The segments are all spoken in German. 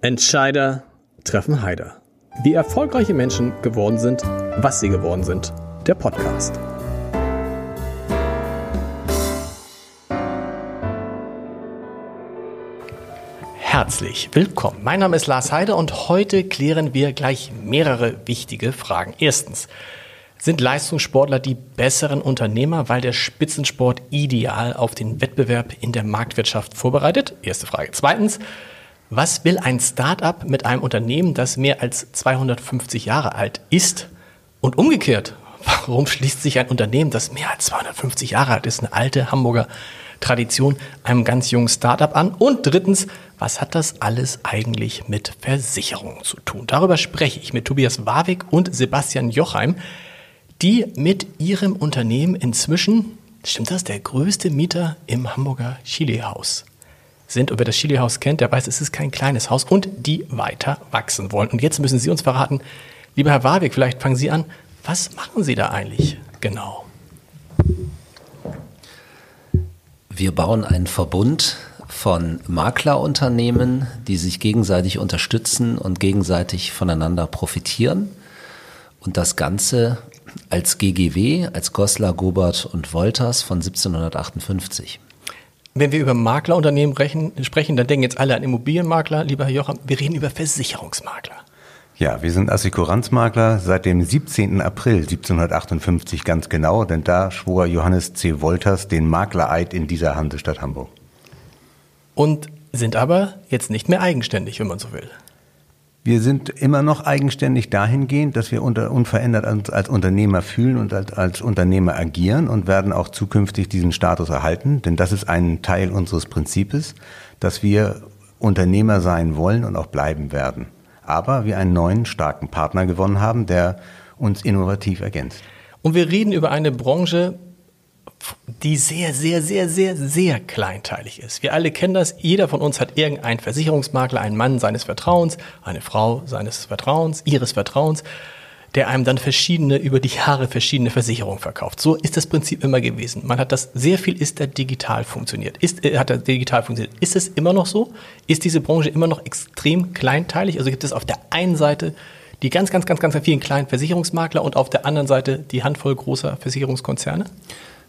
Entscheider treffen Heider. Wie erfolgreiche Menschen geworden sind, was sie geworden sind. Der Podcast. Herzlich willkommen. Mein Name ist Lars Heider und heute klären wir gleich mehrere wichtige Fragen. Erstens, sind Leistungssportler die besseren Unternehmer, weil der Spitzensport ideal auf den Wettbewerb in der Marktwirtschaft vorbereitet? Erste Frage. Zweitens, was will ein Start-up mit einem Unternehmen, das mehr als 250 Jahre alt ist? Und umgekehrt, warum schließt sich ein Unternehmen, das mehr als 250 Jahre alt ist, eine alte Hamburger Tradition, einem ganz jungen Start-up an? Und drittens, was hat das alles eigentlich mit Versicherungen zu tun? Darüber spreche ich mit Tobias Warwick und Sebastian Jochheim, die mit ihrem Unternehmen inzwischen, stimmt das, der größte Mieter im Hamburger Chili-Haus sind. Und wer das Chili-Haus kennt, der weiß, es ist kein kleines Haus und die weiter wachsen wollen. Und jetzt müssen Sie uns verraten, lieber Herr Warwick, vielleicht fangen Sie an, was machen Sie da eigentlich genau? Wir bauen einen Verbund von Maklerunternehmen, die sich gegenseitig unterstützen und gegenseitig voneinander profitieren. Und das Ganze als GGW, als Goslar, Gobert und Wolters von 1758. Wenn wir über Maklerunternehmen sprechen, dann denken jetzt alle an Immobilienmakler, lieber Herr Jocham. Wir reden über Versicherungsmakler. Ja, wir sind Assekuranzmakler seit dem 17. April 1758 ganz genau, denn da schwor Johannes C. Wolters den Maklereid in dieser Hansestadt Hamburg. Und sind aber jetzt nicht mehr eigenständig, wenn man so will. Wir sind immer noch eigenständig dahingehend, dass wir unter, unverändert als, als Unternehmer fühlen und als, als, Unternehmer agieren und werden auch zukünftig diesen Status erhalten, denn das ist ein Teil unseres Prinzips, dass wir Unternehmer sein wollen und auch bleiben werden. Aber wir einen neuen starken Partner gewonnen haben, der uns innovativ ergänzt. Und wir reden über eine Branche, die sehr, sehr, sehr, sehr, sehr kleinteilig ist. Wir alle kennen das. Jeder von uns hat irgendeinen Versicherungsmakler, einen Mann seines Vertrauens, eine Frau seines Vertrauens, ihres Vertrauens, der einem dann verschiedene, über die Jahre verschiedene Versicherungen verkauft. So ist das Prinzip immer gewesen. Man hat das, sehr viel ist da digital funktioniert. Ist, äh, hat da digital funktioniert. Ist es immer noch so? Ist diese Branche immer noch extrem kleinteilig? Also gibt es auf der einen Seite die ganz, ganz, ganz, ganz vielen kleinen Versicherungsmakler und auf der anderen Seite die Handvoll großer Versicherungskonzerne?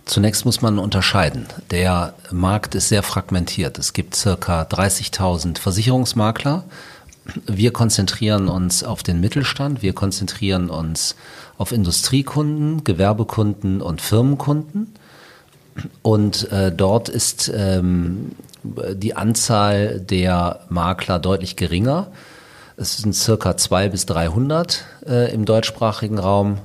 Zunächst muss man unterscheiden. Der Markt ist sehr fragmentiert. Es gibt circa 30.000 Versicherungsmakler. Wir konzentrieren uns auf den Mittelstand. Wir konzentrieren uns auf Industriekunden, Gewerbekunden und Firmenkunden. Und äh, dort ist ähm, die Anzahl der Makler deutlich geringer. Es sind circa 200 bis 300 äh, im deutschsprachigen Raum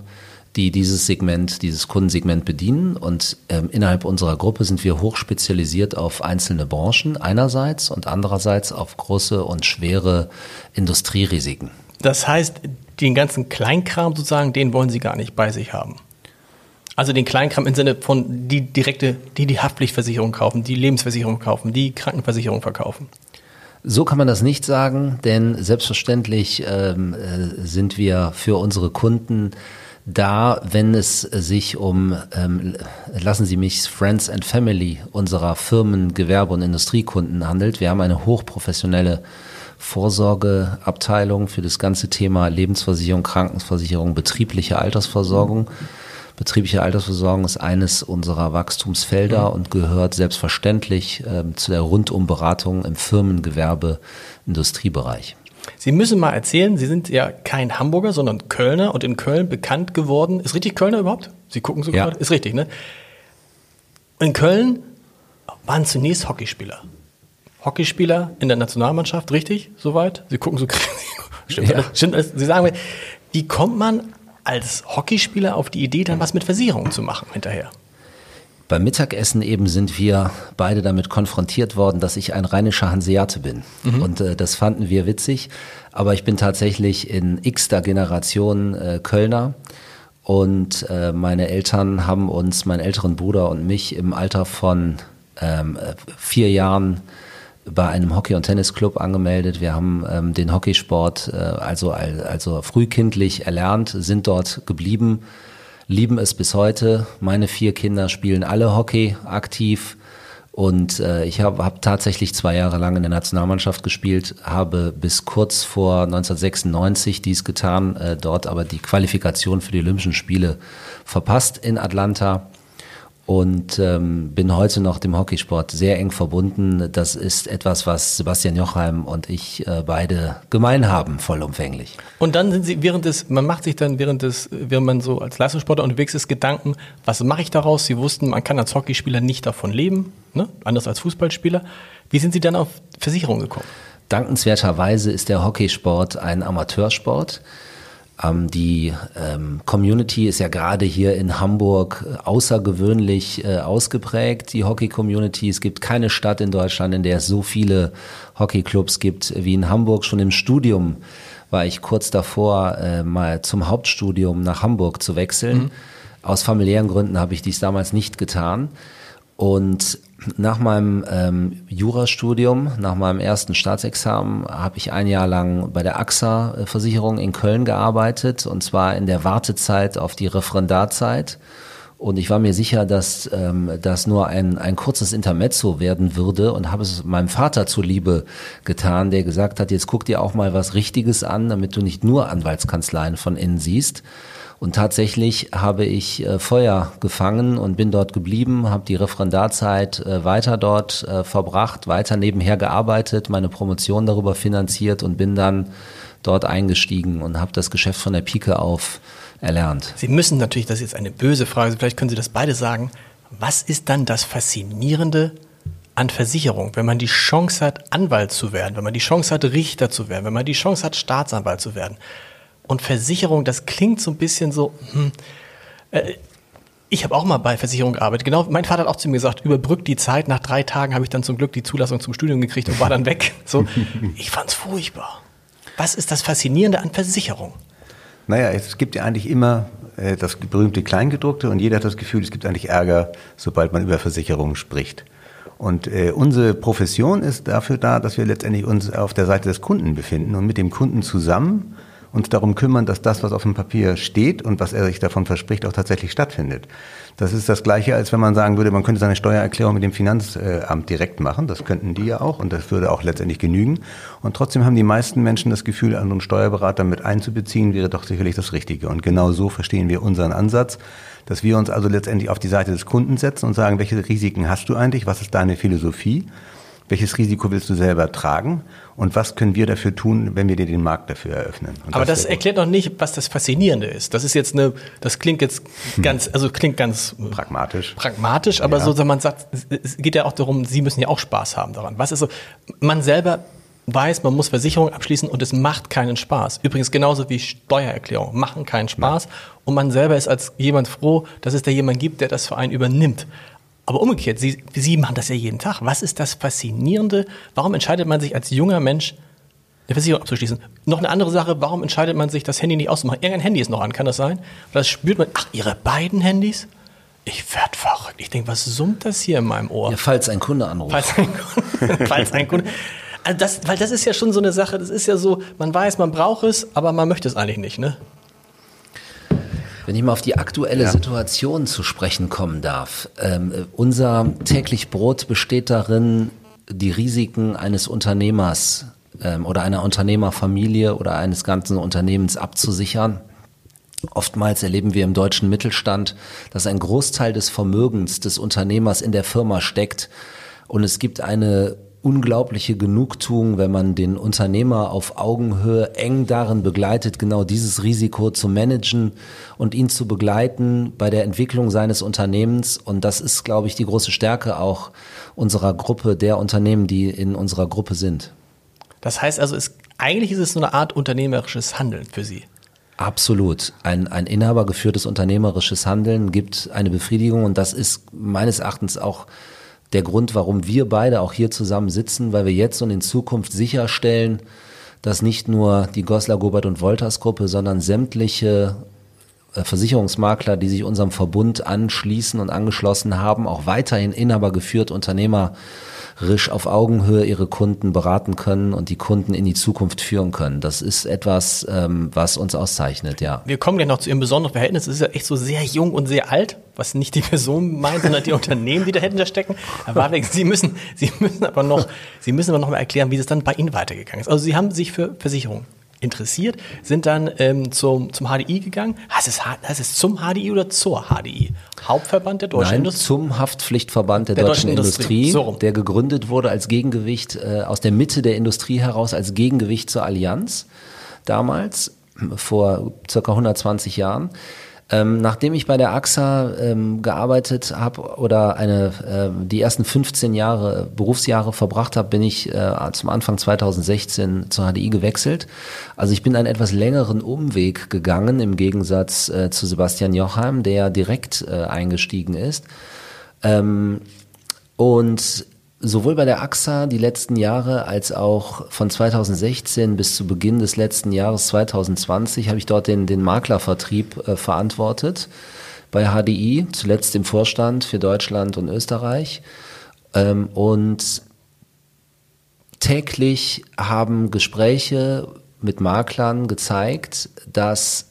die dieses Segment, dieses Kundensegment bedienen. Und ähm, innerhalb unserer Gruppe sind wir hochspezialisiert auf einzelne Branchen einerseits und andererseits auf große und schwere Industrierisiken. Das heißt, den ganzen Kleinkram sozusagen, den wollen Sie gar nicht bei sich haben. Also den Kleinkram im Sinne von die direkte, die die Haftpflichtversicherung kaufen, die Lebensversicherung kaufen, die Krankenversicherung verkaufen. So kann man das nicht sagen, denn selbstverständlich ähm, äh, sind wir für unsere Kunden da, wenn es sich um, ähm, lassen Sie mich, Friends and Family unserer Firmen, Gewerbe- und Industriekunden handelt. Wir haben eine hochprofessionelle Vorsorgeabteilung für das ganze Thema Lebensversicherung, Krankenversicherung, betriebliche Altersversorgung. Betriebliche Altersversorgung ist eines unserer Wachstumsfelder mhm. und gehört selbstverständlich ähm, zu der Rundumberatung im Firmengewerbe, Industriebereich. Sie müssen mal erzählen, Sie sind ja kein Hamburger, sondern Kölner und in Köln bekannt geworden. Ist richtig Kölner überhaupt? Sie gucken so ja. gerade? Ist richtig, ne? In Köln waren zunächst Hockeyspieler. Hockeyspieler in der Nationalmannschaft, richtig? Soweit? Sie gucken so Stimmt, ja. stimmt alles. Sie sagen mir, wie kommt man als Hockeyspieler auf die Idee, dann was mit Versicherungen zu machen hinterher? Beim Mittagessen eben sind wir beide damit konfrontiert worden, dass ich ein rheinischer Hanseate bin. Mhm. Und äh, das fanden wir witzig. Aber ich bin tatsächlich in x-ter Generation äh, Kölner. Und äh, meine Eltern haben uns, meinen älteren Bruder und mich im Alter von ähm, vier Jahren bei einem Hockey- und Tennisclub angemeldet. Wir haben ähm, den Hockeysport äh, also, also frühkindlich erlernt, sind dort geblieben lieben es bis heute. Meine vier Kinder spielen alle Hockey aktiv Und äh, ich habe hab tatsächlich zwei Jahre lang in der Nationalmannschaft gespielt, habe bis kurz vor 1996 dies getan, äh, dort aber die Qualifikation für die Olympischen Spiele verpasst in Atlanta und ähm, bin heute noch dem Hockeysport sehr eng verbunden. Das ist etwas, was Sebastian Jochheim und ich äh, beide gemein haben, vollumfänglich. Und dann sind Sie während des, man macht sich dann während des, während man so als Leistungssportler unterwegs ist, Gedanken, was mache ich daraus? Sie wussten, man kann als Hockeyspieler nicht davon leben, ne? anders als Fußballspieler. Wie sind Sie dann auf Versicherung gekommen? Dankenswerterweise ist der Hockeysport ein Amateursport. Ähm, die ähm, Community ist ja gerade hier in Hamburg äh, außergewöhnlich äh, ausgeprägt, die Hockey-Community. Es gibt keine Stadt in Deutschland, in der es so viele Hockeyclubs gibt wie in Hamburg. Schon im Studium war ich kurz davor, äh, mal zum Hauptstudium nach Hamburg zu wechseln. Mhm. Aus familiären Gründen habe ich dies damals nicht getan. Und nach meinem ähm, Jurastudium, nach meinem ersten Staatsexamen, habe ich ein Jahr lang bei der AXA-Versicherung in Köln gearbeitet und zwar in der Wartezeit auf die Referendarzeit. Und ich war mir sicher, dass ähm, das nur ein, ein kurzes Intermezzo werden würde und habe es meinem Vater zuliebe getan, der gesagt hat, jetzt guck dir auch mal was Richtiges an, damit du nicht nur Anwaltskanzleien von innen siehst. Und tatsächlich habe ich äh, Feuer gefangen und bin dort geblieben, habe die Referendarzeit äh, weiter dort äh, verbracht, weiter nebenher gearbeitet, meine Promotion darüber finanziert und bin dann dort eingestiegen und habe das Geschäft von der Pike auf erlernt. Sie müssen natürlich, das ist jetzt eine böse Frage, vielleicht können Sie das beide sagen. Was ist dann das Faszinierende an Versicherung, wenn man die Chance hat, Anwalt zu werden, wenn man die Chance hat, Richter zu werden, wenn man die Chance hat, Staatsanwalt zu werden? Und Versicherung, das klingt so ein bisschen so, hm, äh, ich habe auch mal bei Versicherung gearbeitet. Genau, mein Vater hat auch zu mir gesagt, überbrückt die Zeit. Nach drei Tagen habe ich dann zum Glück die Zulassung zum Studium gekriegt und war dann weg. So, ich fand's furchtbar. Was ist das Faszinierende an Versicherung? Naja, es gibt ja eigentlich immer äh, das berühmte Kleingedruckte und jeder hat das Gefühl, es gibt eigentlich Ärger, sobald man über Versicherungen spricht. Und äh, unsere Profession ist dafür da, dass wir letztendlich uns auf der Seite des Kunden befinden und mit dem Kunden zusammen uns darum kümmern, dass das, was auf dem Papier steht und was er sich davon verspricht, auch tatsächlich stattfindet. Das ist das Gleiche, als wenn man sagen würde, man könnte seine Steuererklärung mit dem Finanzamt direkt machen. Das könnten die ja auch und das würde auch letztendlich genügen. Und trotzdem haben die meisten Menschen das Gefühl, einen Steuerberater mit einzubeziehen, wäre doch sicherlich das Richtige. Und genau so verstehen wir unseren Ansatz, dass wir uns also letztendlich auf die Seite des Kunden setzen und sagen, welche Risiken hast du eigentlich? Was ist deine Philosophie? Welches Risiko willst du selber tragen und was können wir dafür tun, wenn wir dir den Markt dafür eröffnen. Und Aber das, das erklärt noch nicht, was das Faszinierende ist. Das ist jetzt eine, das klingt jetzt hm. ganz, also klingt ganz pragmatisch. Pragmatisch, aber ja. so, man sagt, es geht ja auch darum, Sie müssen ja auch Spaß haben daran. Was ist so, man selber weiß, man muss Versicherung abschließen und es macht keinen Spaß. Übrigens genauso wie Steuererklärung machen keinen Spaß. Nein. Und man selber ist als jemand froh, dass es da jemand gibt, der das für einen übernimmt. Aber umgekehrt, Sie, Sie machen das ja jeden Tag. Was ist das Faszinierende? Warum entscheidet man sich als junger Mensch, eine Versicherung abzuschließen? Noch eine andere Sache, warum entscheidet man sich, das Handy nicht auszumachen? Irgendein Handy ist noch an, kann das sein? Das spürt man, ach, Ihre beiden Handys? Ich werd verrückt. Ich denke, was summt das hier in meinem Ohr? Ja, falls ein Kunde anruft. Falls ein Kunde. falls ein Kunde. Also das, weil das ist ja schon so eine Sache, das ist ja so, man weiß, man braucht es, aber man möchte es eigentlich nicht, ne? Wenn ich mal auf die aktuelle ja. Situation zu sprechen kommen darf. Ähm, unser täglich Brot besteht darin, die Risiken eines Unternehmers ähm, oder einer Unternehmerfamilie oder eines ganzen Unternehmens abzusichern. Oftmals erleben wir im deutschen Mittelstand, dass ein Großteil des Vermögens des Unternehmers in der Firma steckt und es gibt eine unglaubliche Genugtuung, wenn man den Unternehmer auf Augenhöhe eng darin begleitet, genau dieses Risiko zu managen und ihn zu begleiten bei der Entwicklung seines Unternehmens. Und das ist, glaube ich, die große Stärke auch unserer Gruppe, der Unternehmen, die in unserer Gruppe sind. Das heißt also, es, eigentlich ist es so eine Art unternehmerisches Handeln für Sie. Absolut. Ein, ein inhabergeführtes unternehmerisches Handeln gibt eine Befriedigung und das ist meines Erachtens auch der Grund, warum wir beide auch hier zusammen sitzen, weil wir jetzt und in Zukunft sicherstellen, dass nicht nur die Goslar, Gobert und Wolters Gruppe, sondern sämtliche äh, Versicherungsmakler, die sich unserem Verbund anschließen und angeschlossen haben, auch weiterhin inhabergeführt Unternehmer risch auf Augenhöhe ihre Kunden beraten können und die Kunden in die Zukunft führen können. Das ist etwas, ähm, was uns auszeichnet, ja. Wir kommen ja noch zu Ihrem besonderen Verhältnis. Es ist ja echt so sehr jung und sehr alt, was nicht die Person meint, sondern die Unternehmen, die dahinter stecken. Aber Sie müssen, Sie müssen aber noch, Sie müssen aber noch mal erklären, wie es dann bei Ihnen weitergegangen ist. Also Sie haben sich für Versicherungen interessiert, sind dann ähm, zum, zum HDI gegangen. Heißt es, heißt es zum HDI oder zur HDI? Hauptverband der deutschen Nein, Industrie? zum Haftpflichtverband der, der deutschen, deutschen, Industrie, Industrie so der gegründet wurde als Gegengewicht äh, aus der Mitte der Industrie heraus, als Gegengewicht zur Allianz damals, vor circa 120 Jahren. Ähm, nachdem ich bei der AXA ähm, gearbeitet habe oder eine, äh, die ersten 15 Jahre, Berufsjahre verbracht habe, bin ich äh, zum Anfang 2016 zur HDI gewechselt. Also ich bin einen etwas längeren Umweg gegangen im Gegensatz äh, zu Sebastian Jochheim, der direkt äh, eingestiegen ist. Ähm, und sowohl bei der AXA die letzten Jahre als auch von 2016 bis zu Beginn des letzten Jahres 2020 habe ich dort den, den Maklervertrieb äh, verantwortet bei HDI, zuletzt im Vorstand für Deutschland und Österreich. Ähm, und täglich haben Gespräche mit Maklern gezeigt, dass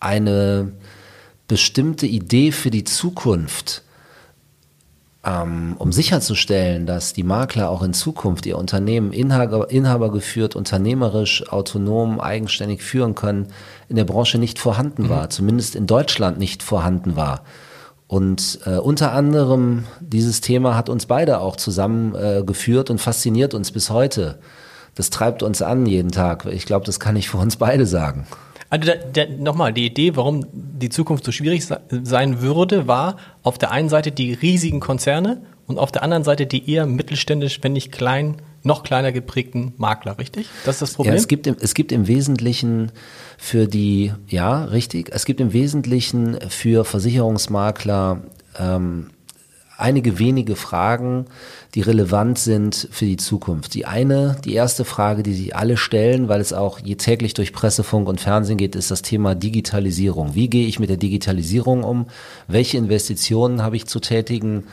eine bestimmte Idee für die Zukunft um sicherzustellen, dass die Makler auch in Zukunft ihr Unternehmen Inhaber, inhabergeführt, unternehmerisch, autonom, eigenständig führen können, in der Branche nicht vorhanden mhm. war, zumindest in Deutschland nicht vorhanden war. Und äh, unter anderem dieses Thema hat uns beide auch zusammengeführt äh, und fasziniert uns bis heute. Das treibt uns an jeden Tag. Ich glaube, das kann ich für uns beide sagen. Also nochmal, die Idee, warum die Zukunft so schwierig sein würde, war auf der einen Seite die riesigen Konzerne und auf der anderen Seite die eher mittelständisch, wenn nicht klein, noch kleiner geprägten Makler, richtig? Das ist das Problem? Ja, es gibt im, es gibt im Wesentlichen für die, ja, richtig, es gibt im Wesentlichen für Versicherungsmakler ähm, einige wenige Fragen, die relevant sind für die Zukunft. Die eine, die erste Frage, die sich alle stellen, weil es auch je täglich durch Presse, Funk und Fernsehen geht, ist das Thema Digitalisierung. Wie gehe ich mit der Digitalisierung um? Welche Investitionen habe ich zu tätigen?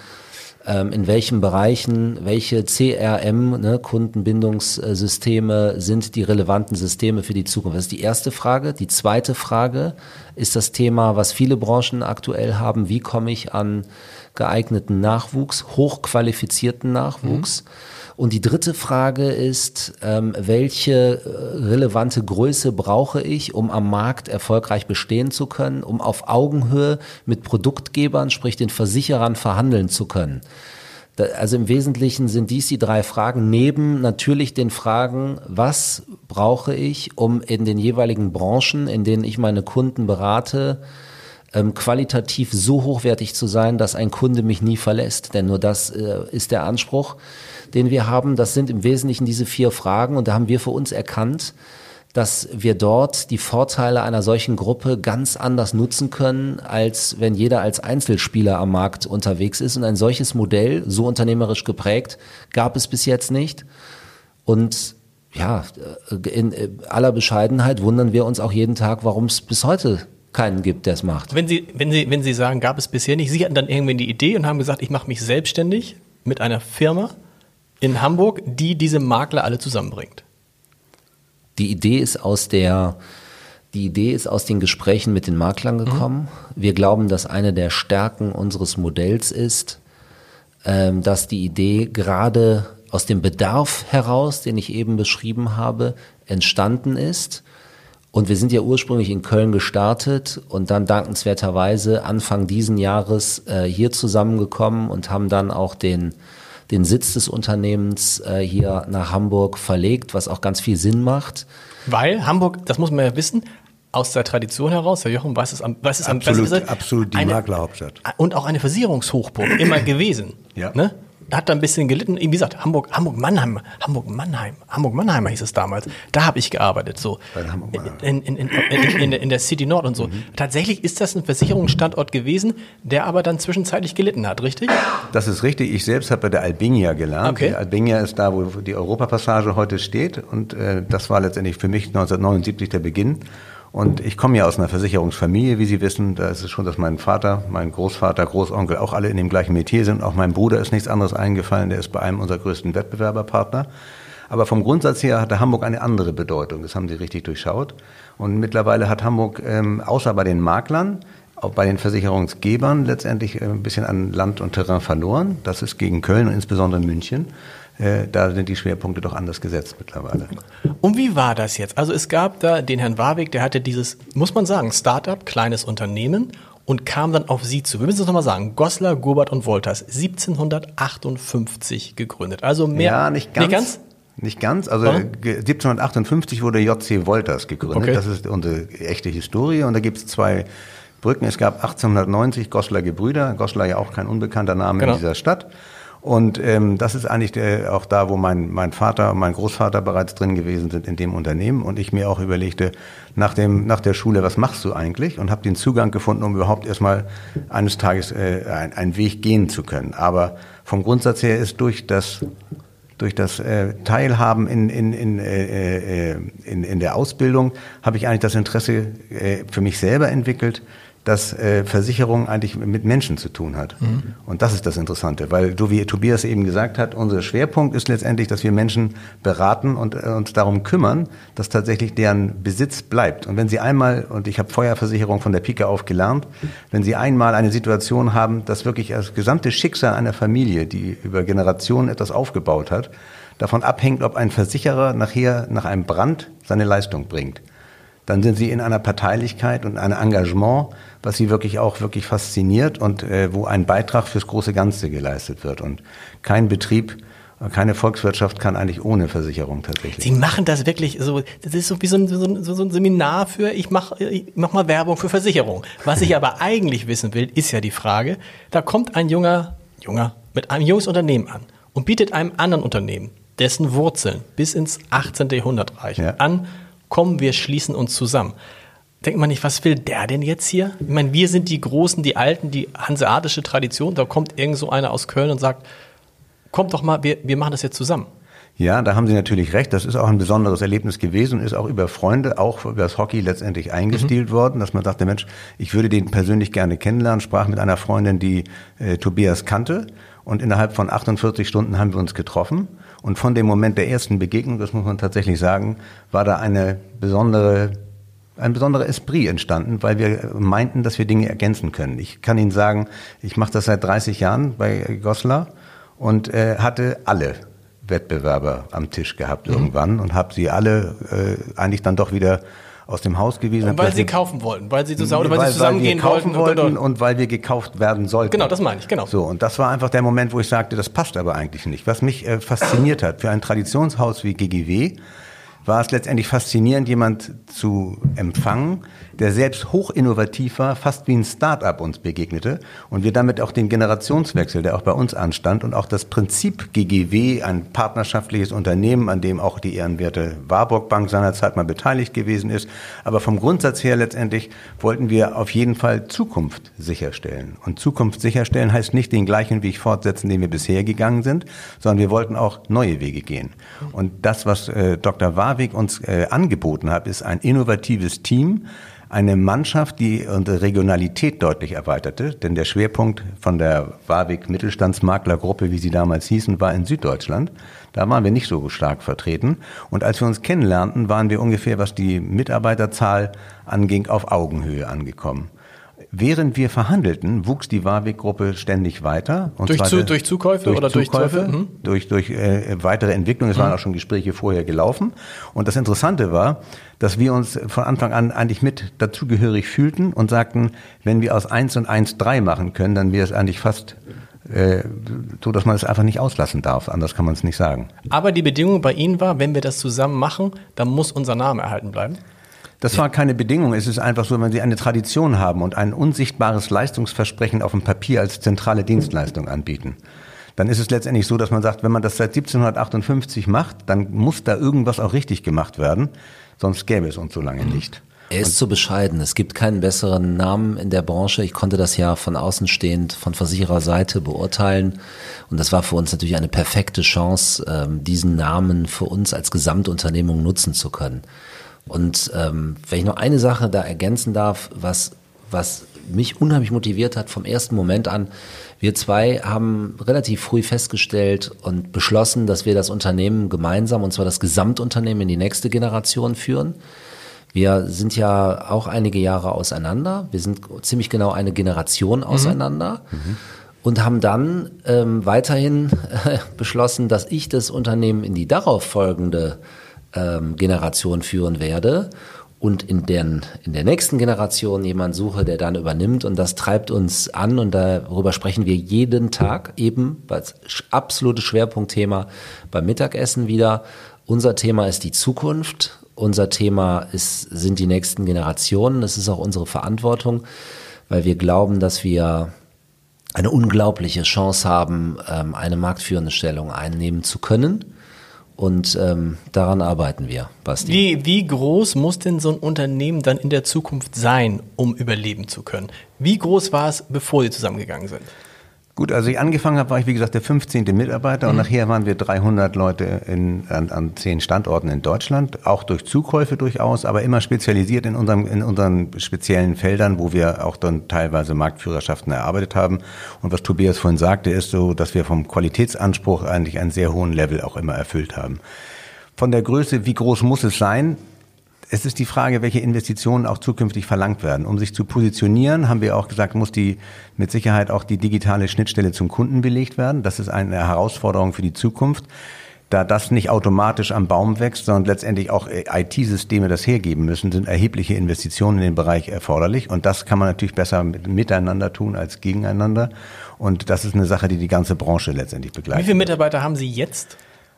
Ähm, in welchen Bereichen, welche CRM, ne, Kundenbindungssysteme sind die relevanten Systeme für die Zukunft? Das ist die erste Frage. Die zweite Frage ist das Thema, was viele Branchen aktuell haben. Wie komme ich an geeigneten Nachwuchs, hochqualifizierten Nachwuchs? Mhm. Und die dritte Frage ist, ähm, welche äh, relevante Größe brauche ich, um am Markt erfolgreich bestehen zu können, um auf Augenhöhe mit Produktgebern, sprich den Versicherern, verhandeln zu können? Also im Wesentlichen sind dies die drei Fragen, neben natürlich den Fragen, was brauche ich, um in den jeweiligen Branchen, in denen ich meine Kunden berate, ähm, qualitativ so hochwertig zu sein, dass ein Kunde mich nie verlässt. Denn nur das äh, ist der Anspruch, den wir haben. Das sind im Wesentlichen diese vier Fragen und da haben wir für uns erkannt, dass wir dort die Vorteile einer solchen Gruppe ganz anders nutzen können, als wenn jeder als Einzelspieler am Markt unterwegs ist. Und ein solches Modell, so unternehmerisch geprägt, gab es bis jetzt nicht. Und ja, äh, in aller Bescheidenheit wundern wir uns auch jeden Tag, warum es bis heute keinen gibt, der es macht. Wenn Sie, wenn, Sie, wenn Sie sagen, gab es bisher nicht, Sie hatten dann irgendwann die Idee und haben gesagt, ich mache mich selbstständig mit einer Firma in Hamburg, die diese Makler alle zusammenbringt. Die Idee ist aus der die Idee ist aus den Gesprächen mit den Maklern gekommen. Mhm. Wir glauben, dass eine der Stärken unseres Modells ist, ähm, dass die Idee gerade aus dem Bedarf heraus, den ich eben beschrieben habe, entstanden ist und wir sind ja ursprünglich in Köln gestartet und dann dankenswerterweise Anfang diesen Jahres äh, hier zusammengekommen und haben dann auch den, den Sitz des Unternehmens äh, hier nach Hamburg verlegt, was auch ganz viel Sinn macht. Weil Hamburg, das muss man ja wissen, aus der Tradition heraus, Herr Jochen weiß es am, weiß es absolut, am besten. Absolut die eine, Maklerhauptstadt. Und auch eine Versicherungshochburg immer gewesen. Ja. Ne? Hat da ein bisschen gelitten. Wie gesagt, Hamburg, Hamburg Mannheim, Hamburg Mannheim, Hamburg Mannheimer hieß es damals. Da habe ich gearbeitet, so in, in, in, in, in, der City Nord und so. Mhm. Tatsächlich ist das ein Versicherungsstandort gewesen, der aber dann zwischenzeitlich gelitten hat, richtig? Das ist richtig. Ich selbst habe bei der Albinia gelernt. Okay. Die Albinia ist da, wo die Europapassage heute steht und äh, das war letztendlich für mich 1979 der Beginn. Und ich komme ja aus einer Versicherungsfamilie, wie Sie wissen. Da ist es schon, dass mein Vater, mein Großvater, Großonkel auch alle in dem gleichen Metier sind. Auch mein Bruder ist nichts anderes eingefallen. Der ist bei einem unserer größten Wettbewerberpartner. Aber vom Grundsatz her hatte Hamburg eine andere Bedeutung. Das haben Sie richtig durchschaut. Und mittlerweile hat Hamburg, ähm, außer bei den Maklern, auch bei den Versicherungsgebern letztendlich äh, ein bisschen an Land und Terrain verloren. Das ist gegen Köln und insbesondere München. Äh, da sind die Schwerpunkte doch anders gesetzt mittlerweile. Und wie war das jetzt? Also es gab da den Herrn Warwick, der hatte dieses, muss man sagen, Startup, kleines Unternehmen und kam dann auf Sie zu. Wir müssen es nochmal sagen. Goslar, Gurbert und Wolters, 1758 gegründet. Also mehr. Ja, nicht ganz. Nicht ganz? Nicht ganz. Also Warum? 1758 wurde JC Wolters gegründet. Okay. Das ist unsere echte Historie. Und da gibt es zwei Brücken. Es gab 1890 Goslar Gebrüder. Goslar ja auch kein unbekannter Name genau. in dieser Stadt. Und ähm, das ist eigentlich der, auch da, wo mein, mein Vater und mein Großvater bereits drin gewesen sind in dem Unternehmen. Und ich mir auch überlegte, nach, dem, nach der Schule, was machst du eigentlich? Und habe den Zugang gefunden, um überhaupt erstmal eines Tages äh, ein, einen Weg gehen zu können. Aber vom Grundsatz her ist durch das durch das äh, Teilhaben in, in, in, äh, äh in, in der Ausbildung habe ich eigentlich das Interesse äh, für mich selber entwickelt, dass äh, Versicherung eigentlich mit Menschen zu tun hat. Mhm. Und das ist das Interessante, weil so wie Tobias eben gesagt hat, unser Schwerpunkt ist letztendlich, dass wir Menschen beraten und äh, uns darum kümmern, dass tatsächlich deren Besitz bleibt. Und wenn sie einmal, und ich habe Feuerversicherung von der Pike auf gelernt, wenn sie einmal eine Situation haben, dass wirklich das gesamte Schicksal einer Familie, die über Generationen etwas aufgebaut hat, davon abhängt, ob ein Versicherer nachher nach einem Brand seine Leistung bringt dann sind sie in einer Parteilichkeit und einem Engagement, was sie wirklich auch wirklich fasziniert und äh, wo ein Beitrag fürs große Ganze geleistet wird. Und kein Betrieb, keine Volkswirtschaft kann eigentlich ohne Versicherung tatsächlich. Sie machen das wirklich so, das ist so wie so ein, so so ein Seminar für, ich mache ich mach mal Werbung für Versicherung. Was ich aber eigentlich wissen will, ist ja die Frage, da kommt ein junger, junger, mit einem junges Unternehmen an und bietet einem anderen Unternehmen, dessen Wurzeln bis ins 18. Jahrhundert reichen, ja. an, komm, wir schließen uns zusammen. Denkt man nicht, was will der denn jetzt hier? Ich meine, wir sind die Großen, die Alten, die hanseatische Tradition. Da kommt irgend so einer aus Köln und sagt, kommt doch mal, wir, wir machen das jetzt zusammen. Ja, da haben Sie natürlich recht. Das ist auch ein besonderes Erlebnis gewesen und ist auch über Freunde, auch über das Hockey letztendlich eingestielt mhm. worden, dass man sagte, Mensch, ich würde den persönlich gerne kennenlernen, sprach mit einer Freundin, die äh, Tobias kannte und innerhalb von 48 Stunden haben wir uns getroffen und von dem Moment der ersten Begegnung, das muss man tatsächlich sagen, war da eine besondere ein besonderer Esprit entstanden, weil wir meinten, dass wir Dinge ergänzen können. Ich kann Ihnen sagen, ich mache das seit 30 Jahren bei Goslar und äh, hatte alle Wettbewerber am Tisch gehabt mhm. irgendwann und habe sie alle äh, eigentlich dann doch wieder aus dem Haus gewesen. Und weil sie kaufen wollten, weil sie zusammen, weil, weil sie zusammengehen weil wollten, wollten und, weil wir gekauft werden sollten. Genau, das meine ich, genau. So, und das war einfach der Moment, wo ich sagte, das passt aber eigentlich nicht. Was mich äh, fasziniert hat, für ein Traditionshaus wie GGW, war es letztendlich faszinierend, jemand zu empfangen, der selbst hochinnovativ war, fast wie ein Start-up uns begegnete und wir damit auch den Generationswechsel, der auch bei uns anstand und auch das Prinzip GGW, ein partnerschaftliches Unternehmen, an dem auch die ehrenwerte Warburg Bank seinerzeit mal beteiligt gewesen ist, aber vom Grundsatz her letztendlich wollten wir auf jeden Fall Zukunft sicherstellen. Und Zukunft sicherstellen heißt nicht den gleichen Weg fortsetzen, den wir bisher gegangen sind, sondern wir wollten auch neue Wege gehen. Und das, was äh, Dr. Warweg uns äh, angeboten hat, ist ein innovatives Team, eine Mannschaft, die unsere Regionalität deutlich erweiterte, denn der Schwerpunkt von der Warwick Mittelstandsmaklergruppe, wie sie damals hießen, war in Süddeutschland. Da waren wir nicht so stark vertreten. Und als wir uns kennenlernten, waren wir ungefähr, was die Mitarbeiterzahl anging, auf Augenhöhe angekommen. Während wir verhandelten, wuchs die Warwick-Gruppe ständig weiter. durch, zu, durch Zukäufe durch oder Zukäufe, durch Zukäufe? Durch, durch äh, weitere Entwicklung. Es mhm. waren auch schon Gespräche vorher gelaufen. Und das Interessante war, dass wir uns von Anfang an eigentlich mit dazugehörig fühlten und sagten, wenn wir aus 1 und 1 3 machen können, dann wäre es eigentlich fast äh, so, dass man es einfach nicht auslassen darf. Anders kann man es nicht sagen. Aber die Bedingung bei Ihnen war, wenn wir das zusammen machen, dann muss unser Name erhalten bleiben. Das war keine Bedingung. Es ist einfach so, wenn Sie eine Tradition haben und ein unsichtbares Leistungsversprechen auf dem Papier als zentrale Dienstleistung anbieten, dann ist es letztendlich so, dass man sagt, wenn man das seit 1758 macht, dann muss da irgendwas auch richtig gemacht werden, sonst gäbe es uns so lange nicht. Er ist zu bescheiden. Es gibt keinen besseren Namen in der Branche. Ich konnte das ja von außen stehend, von Versichererseite beurteilen. Und das war für uns natürlich eine perfekte Chance, ähm, diesen Namen für uns als Gesamtunternehmung nutzen zu können. Und ähm, wenn ich noch eine Sache da ergänzen darf, was, was mich unheimlich motiviert hat vom ersten Moment an, wir zwei haben relativ früh festgestellt und beschlossen, dass wir das Unternehmen gemeinsam, und zwar das Gesamtunternehmen in die nächste Generation führen. Wir sind ja auch einige Jahre auseinander. Wir sind ziemlich genau eine Generation mhm. auseinander. Mhm. Und haben dann ähm, weiterhin äh, beschlossen, dass ich das Unternehmen in die darauf folgende ähm, Generation führen werde und in, den, in der nächsten Generation jemand suche, der dann übernimmt. Und das treibt uns an und darüber sprechen wir jeden Tag eben als absolutes Schwerpunktthema beim Mittagessen wieder. Unser Thema ist die Zukunft. Unser Thema ist, sind die nächsten Generationen. Das ist auch unsere Verantwortung, weil wir glauben, dass wir eine unglaubliche Chance haben, ähm, eine marktführende Stellung einnehmen zu können und ähm, daran arbeiten wir, Basti. Wie, wie groß muss denn so ein Unternehmen dann in der Zukunft sein, um überleben zu können? Wie groß war es, bevor Sie zusammengegangen sind? Gut, als ich angefangen habe, war ich wie gesagt der 15. Mitarbeiter mhm. und nachher waren wir 300 Leute in, an, an zehn Standorten in Deutschland, auch durch Zukäufe durchaus, aber immer spezialisiert in, unserem, in unseren speziellen Feldern, wo wir auch dann teilweise Marktführerschaften erarbeitet haben. Und was Tobias vorhin sagte, ist so, dass wir vom Qualitätsanspruch eigentlich einen sehr hohen Level auch immer erfüllt haben. Von der Größe, wie groß muss es sein? Es ist die Frage, welche Investitionen auch zukünftig verlangt werden. Um sich zu positionieren, haben wir auch gesagt, muss die mit Sicherheit auch die digitale Schnittstelle zum Kunden belegt werden. Das ist eine Herausforderung für die Zukunft. Da das nicht automatisch am Baum wächst, sondern letztendlich auch IT-Systeme das hergeben müssen, sind erhebliche Investitionen in den Bereich erforderlich. Und das kann man natürlich besser miteinander tun als gegeneinander. Und das ist eine Sache, die die ganze Branche letztendlich begleitet. Wie viele Mitarbeiter haben Sie jetzt?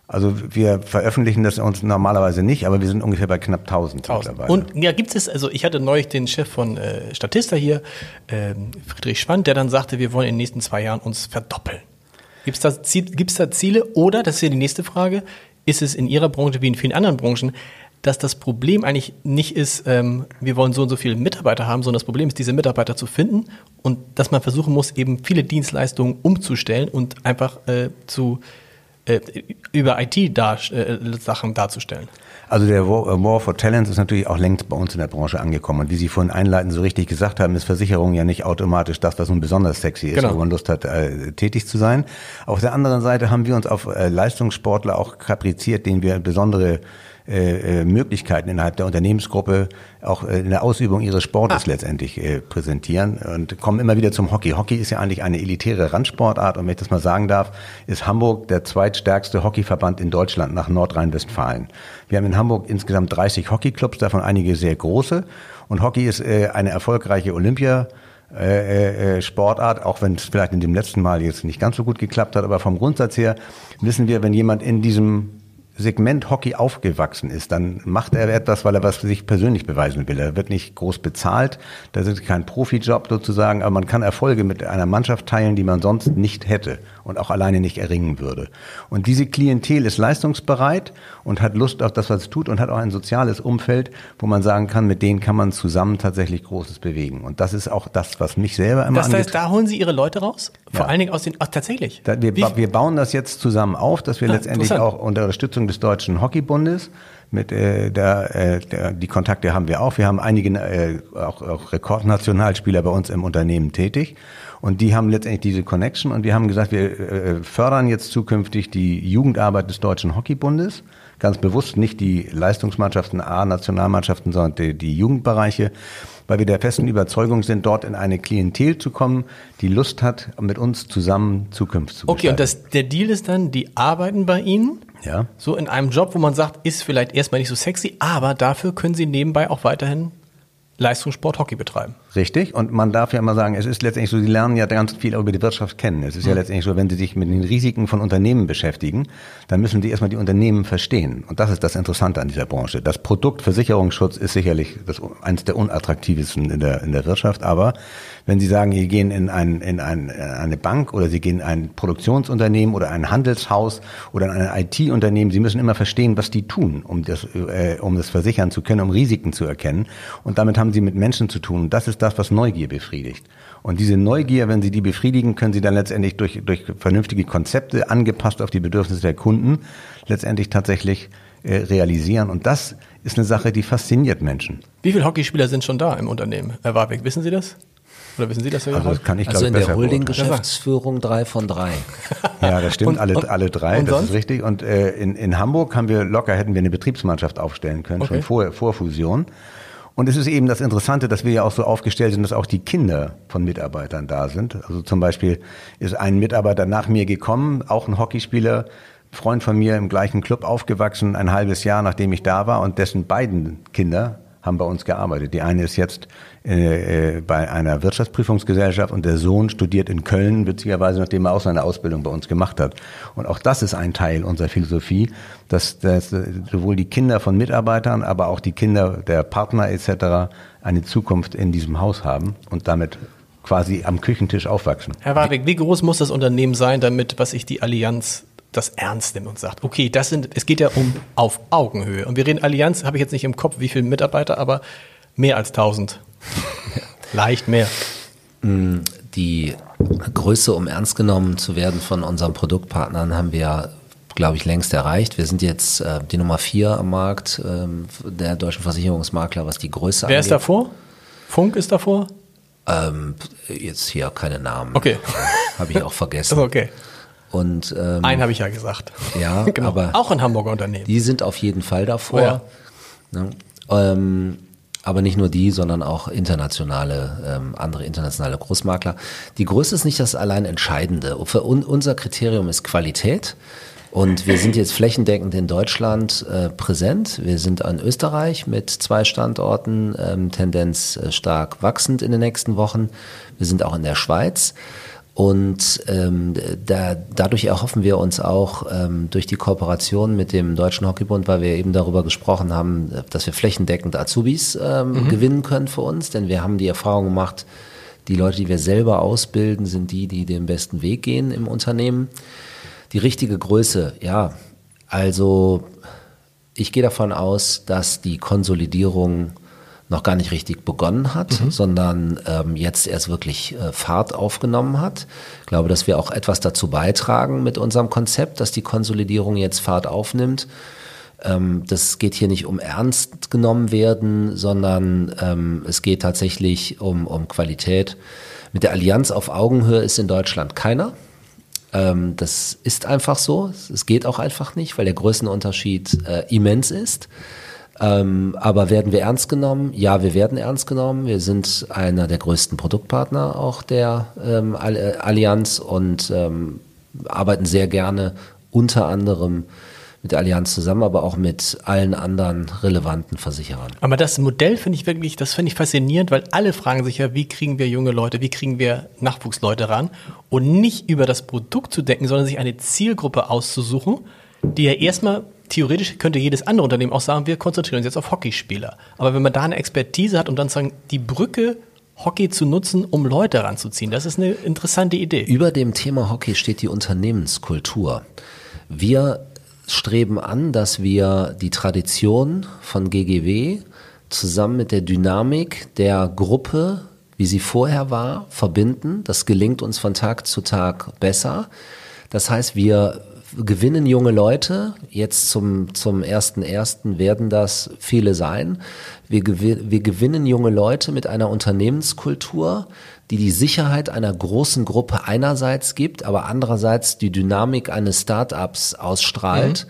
Also wir veröffentlichen das uns normalerweise nicht, aber wir sind ungefähr bei knapp 1000, 1000. mittlerweile. Und ja, gibt es, also ich hatte neulich den Chef von äh, Statista hier, äh, Friedrich Schwand, der dann sagte, wir wollen in den nächsten zwei Jahren uns verdoppeln. Gibt es da, gibt's da Ziele oder, das ist ja die nächste Frage, ist es in Ihrer Branche wie in vielen anderen Branchen, dass das Problem eigentlich nicht ist, ähm, wir wollen so und so viele Mitarbeiter haben, sondern das Problem ist, diese Mitarbeiter zu finden und dass man versuchen muss, eben viele Dienstleistungen umzustellen und einfach äh, zu äh, über IT-Sachen äh, darzustellen. Also der äh, War for Talents ist natürlich auch längst bei uns in der Branche angekommen. Und wie Sie vorhin einleitend so richtig gesagt haben, ist Versicherung ja nicht automatisch das, was nun besonders sexy ist, genau. wo man Lust hat, äh, tätig zu sein. Auf der anderen Seite haben wir uns auf äh, Leistungssportler auch kapriziert, denen wir besondere äh, äh, Möglichkeiten innerhalb der Unternehmensgruppe auch äh, in der Ausübung ihres Sportes ah. letztendlich äh, präsentieren und kommen immer wieder zum Hockey. Hockey ist ja eigentlich eine elitäre Randsportart und wenn ich das mal sagen darf, ist Hamburg der zweitstärkste Hockeyverband in Deutschland nach Nordrhein-Westfalen. Wir haben in Hamburg insgesamt 30 Hockeyclubs, davon einige sehr große und Hockey ist äh, eine erfolgreiche Olympia äh, äh, Sportart, auch wenn es vielleicht in dem letzten Mal jetzt nicht ganz so gut geklappt hat, aber vom Grundsatz her wissen wir, wenn jemand in diesem Segment Hockey aufgewachsen ist, dann macht er etwas, weil er was für sich persönlich beweisen will. Er wird nicht groß bezahlt, das ist kein Profijob sozusagen, aber man kann Erfolge mit einer Mannschaft teilen, die man sonst nicht hätte und auch alleine nicht erringen würde. Und diese Klientel ist leistungsbereit und hat Lust auf das, was es tut und hat auch ein soziales Umfeld, wo man sagen kann, mit denen kann man zusammen tatsächlich Großes bewegen. Und das ist auch das, was mich selber immer Das heißt, da holen Sie Ihre Leute raus? Vor ja. allen Dingen aus den, ach, tatsächlich? Da, wir, wir bauen das jetzt zusammen auf, dass wir ah, letztendlich auch unter Unterstützung des Deutschen Hockeybundes mit äh, der, äh, der, die Kontakte haben wir auch. Wir haben einige äh, auch, auch Rekordnationalspieler bei uns im Unternehmen tätig und die haben letztendlich diese Connection und wir haben gesagt, wir äh, fördern jetzt zukünftig die Jugendarbeit des Deutschen Hockeybundes. Ganz bewusst nicht die Leistungsmannschaften, A-Nationalmannschaften, sondern die, die Jugendbereiche, weil wir der festen Überzeugung sind, dort in eine Klientel zu kommen, die Lust hat, mit uns zusammen Zukunft zu gestalten. Okay, und das, der Deal ist dann, die arbeiten bei Ihnen ja. So in einem Job, wo man sagt, ist vielleicht erstmal nicht so sexy, aber dafür können sie nebenbei auch weiterhin Leistungssport Hockey betreiben. Richtig. Und man darf ja mal sagen, es ist letztendlich so, Sie lernen ja ganz viel über die Wirtschaft kennen. Es ist ja, letztendlich so, wenn Sie sich mit den Risiken von Unternehmen beschäftigen, dann müssen Sie erstmal die Unternehmen verstehen. Und das ist das Interessante an dieser Branche. Das Produkt Versicherungsschutz ist sicherlich das, eines der unattraktivsten in der, in der Wirtschaft. Aber wenn Sie sagen, Sie gehen in, ein, in, ein, in eine Bank oder Sie gehen in ein Produktionsunternehmen oder ein Handelshaus oder in ein IT-Unternehmen, Sie müssen immer verstehen, was die tun, um das, äh, um das versichern zu können, um Risiken zu erkennen. Und damit haben Sie mit Menschen zu tun. Das ist das, was Neugier befriedigt. Und diese Neugier, wenn Sie die befriedigen, können Sie dann letztendlich durch, durch vernünftige Konzepte angepasst auf die Bedürfnisse der Kunden letztendlich tatsächlich äh, realisieren. Und das ist eine Sache, die fasziniert Menschen. Wie viele Hockeyspieler sind schon da im Unternehmen? Herr Warbeck, wissen Sie das? Oder wissen Sie das? Also das kann ich, Also glaube in ich, der. Holding-Geschäftsführung drei von drei. Ja, das stimmt, Und- alle, und- alle drei, das sonst? ist richtig. Und äh, in, in Hamburg haben wir locker, hätten wir eine Betriebsmannschaft aufstellen können, Okay. schon vor, vor Fusion. Und es ist eben das Interessante, dass wir ja auch so aufgestellt sind, dass auch die Kinder von Mitarbeitern da sind. Also zum Beispiel ist ein Mitarbeiter nach mir gekommen, auch ein Hockeyspieler, Freund von mir im gleichen Club aufgewachsen, ein halbes Jahr nachdem ich da war und dessen beiden Kinder haben bei uns gearbeitet. Die eine ist jetzt äh, äh, bei einer Wirtschaftsprüfungsgesellschaft und der Sohn studiert in Köln, witzigerweise, nachdem er auch seine Ausbildung bei uns gemacht hat. Und auch das ist ein Teil unserer Philosophie, dass, dass sowohl die Kinder von Mitarbeitern, aber auch die Kinder der Partner etc. eine Zukunft in diesem Haus haben und damit quasi am Küchentisch aufwachsen. Herr Warbeck, wie groß muss das Unternehmen sein, damit, was ich die Allianz das ernst nimmt und sagt, okay, das sind, es geht ja um auf Augenhöhe. Und wir reden Allianz, habe ich jetzt nicht im Kopf, wie viele Mitarbeiter, aber mehr als 1000. Leicht mehr. Die Größe, um ernst genommen zu werden von unseren Produktpartnern, haben wir, glaube ich, längst erreicht. Wir sind jetzt äh, die Nummer vier am Markt ähm, der deutschen Versicherungsmakler, was die Größe Wer ist angeht. davor? Funk ist davor? Ähm, jetzt hier keine Namen. Okay. Habe ich auch vergessen. Okay. Und ähm, Einen habe ich ja gesagt. Ja, genau. aber- auch ein Hamburger Unternehmen. Die sind auf jeden Fall davor. Oh ja. Ne? Ähm, aber nicht nur die, sondern auch internationale, ähm, andere internationale Großmakler. Die Größe ist nicht das allein Entscheidende. Für un unser Kriterium ist Qualität. Und wir sind jetzt flächendeckend in Deutschland äh, präsent. Wir sind in Österreich mit zwei Standorten, ähm, Tendenz äh, stark wachsend in den nächsten Wochen. Wir sind auch in der Schweiz. Und ähm, da, dadurch erhoffen wir uns auch ähm, durch die Kooperation mit dem Deutschen Hockeybund, weil wir eben darüber gesprochen haben, dass wir flächendeckend Azubis ähm, gewinnen können für uns. Denn wir haben die Erfahrung gemacht, die Leute, die wir selber ausbilden, sind die, die den besten Weg gehen im Unternehmen. Die richtige Größe, ja, also ich gehe davon aus, dass die Konsolidierung noch gar nicht richtig begonnen hat, sondern ähm, jetzt erst wirklich äh, Fahrt aufgenommen hat. Ich glaube, dass wir auch etwas dazu beitragen mit unserem Konzept, dass die Konsolidierung jetzt Fahrt aufnimmt. Ähm, das geht hier nicht um ernst genommen werden, sondern ähm, es geht tatsächlich um, um Qualität. Mit der Allianz auf Augenhöhe ist in Deutschland keiner. Ähm, das ist einfach so. Es geht auch einfach nicht, weil der Größenunterschied äh, immens ist. Ähm, aber werden wir ernst genommen? Ja, wir werden ernst genommen. Wir sind einer der größten Produktpartner auch der ähm, äh, Allianz und ähm, arbeiten sehr gerne unter anderem mit der Allianz zusammen, aber auch mit allen anderen relevanten Versicherern. Aber das Modell finde ich wirklich, das finde ich faszinierend, weil alle fragen sich ja, wie kriegen wir junge Leute, wie kriegen wir Nachwuchsleute ran und nicht über das Produkt zu denken, sondern sich eine Zielgruppe auszusuchen, die ja erstmal theoretisch könnte jedes andere Unternehmen auch sagen, wir konzentrieren uns jetzt auf Hockeyspieler. Aber wenn man da eine Expertise hat und dann sagen, die Brücke Hockey zu nutzen, um Leute ranzuziehen, das ist eine interessante Idee. Über dem Thema Hockey steht die Unternehmenskultur. Wir streben an, dass wir die Tradition von GGW zusammen mit der Dynamik der Gruppe, wie sie vorher war, verbinden. Das gelingt uns von Tag zu Tag besser. Das heißt, wir gewinnen junge Leute. Jetzt zum, zum ersten ersten werden das viele sein. Wir, gewi- wir gewinnen junge Leute mit einer Unternehmenskultur, die die Sicherheit einer großen Gruppe einerseits gibt, aber andererseits die Dynamik eines Startups ausstrahlt.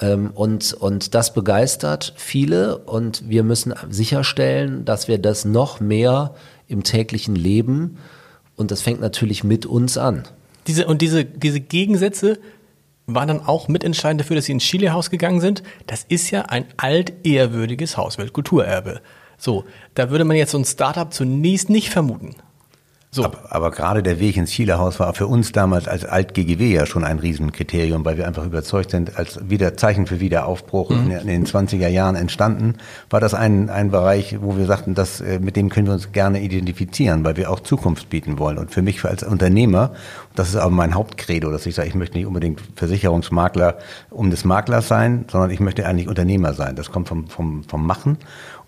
Ähm, und, und das begeistert viele und wir müssen sicherstellen, dass wir das noch mehr im täglichen Leben und das fängt natürlich mit uns an. Diese, und diese, diese Gegensätze waren dann auch mitentscheidend dafür, dass sie ins Chile-Haus gegangen sind. Das ist ja ein altehrwürdiges Haus, Weltkulturerbe. So, da würde man jetzt so ein Startup zunächst nicht vermuten. So, Aber, aber gerade der Weg ins Chile-Haus war für uns damals als Alt-GGW ja schon ein Riesenkriterium, weil wir einfach überzeugt sind, als wieder Zeichen für Wiederaufbruch in, in den 20er Jahren entstanden, war das ein, ein Bereich, wo wir sagten, dass, äh, mit dem können wir uns gerne identifizieren, weil wir auch Zukunft bieten wollen. Und für mich als Unternehmer, das ist aber mein Hauptcredo, dass ich sage, ich möchte nicht unbedingt Versicherungsmakler um des Maklers sein, sondern ich möchte eigentlich Unternehmer sein. Das kommt vom, vom, vom Machen.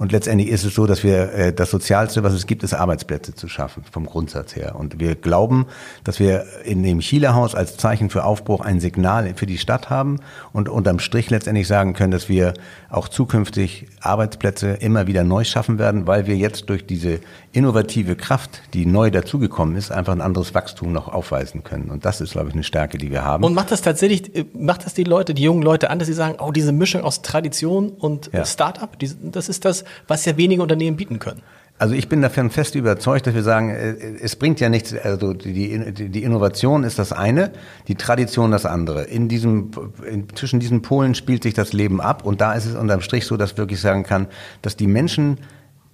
Und letztendlich ist es so, dass wir äh, das Sozialste, was es gibt, ist Arbeitsplätze zu schaffen, vom Grundsatz her. Und wir glauben, dass wir in dem Chile-Haus als Zeichen für Aufbruch ein Signal für die Stadt haben und unterm Strich letztendlich sagen können, dass wir auch zukünftig Arbeitsplätze immer wieder neu schaffen werden, weil wir jetzt durch diese innovative Kraft, die neu dazugekommen ist, einfach ein anderes Wachstum noch aufweisen können. Und das ist, glaube ich, eine Stärke, die wir haben. Und macht das tatsächlich, äh, macht das die Leute, die jungen Leute an, dass sie sagen, oh, diese Mischung aus Tradition und ja. Start-up, das ist das, was ja wenige Unternehmen bieten können? Also ich bin davon fest überzeugt, dass wir sagen, äh, es bringt ja nichts, also die, die Innovation ist das eine, die Tradition das andere. In diesem, in, zwischen diesen Polen spielt sich das Leben ab und da ist es unterm Strich so, dass wirklich sagen kann, dass die Menschen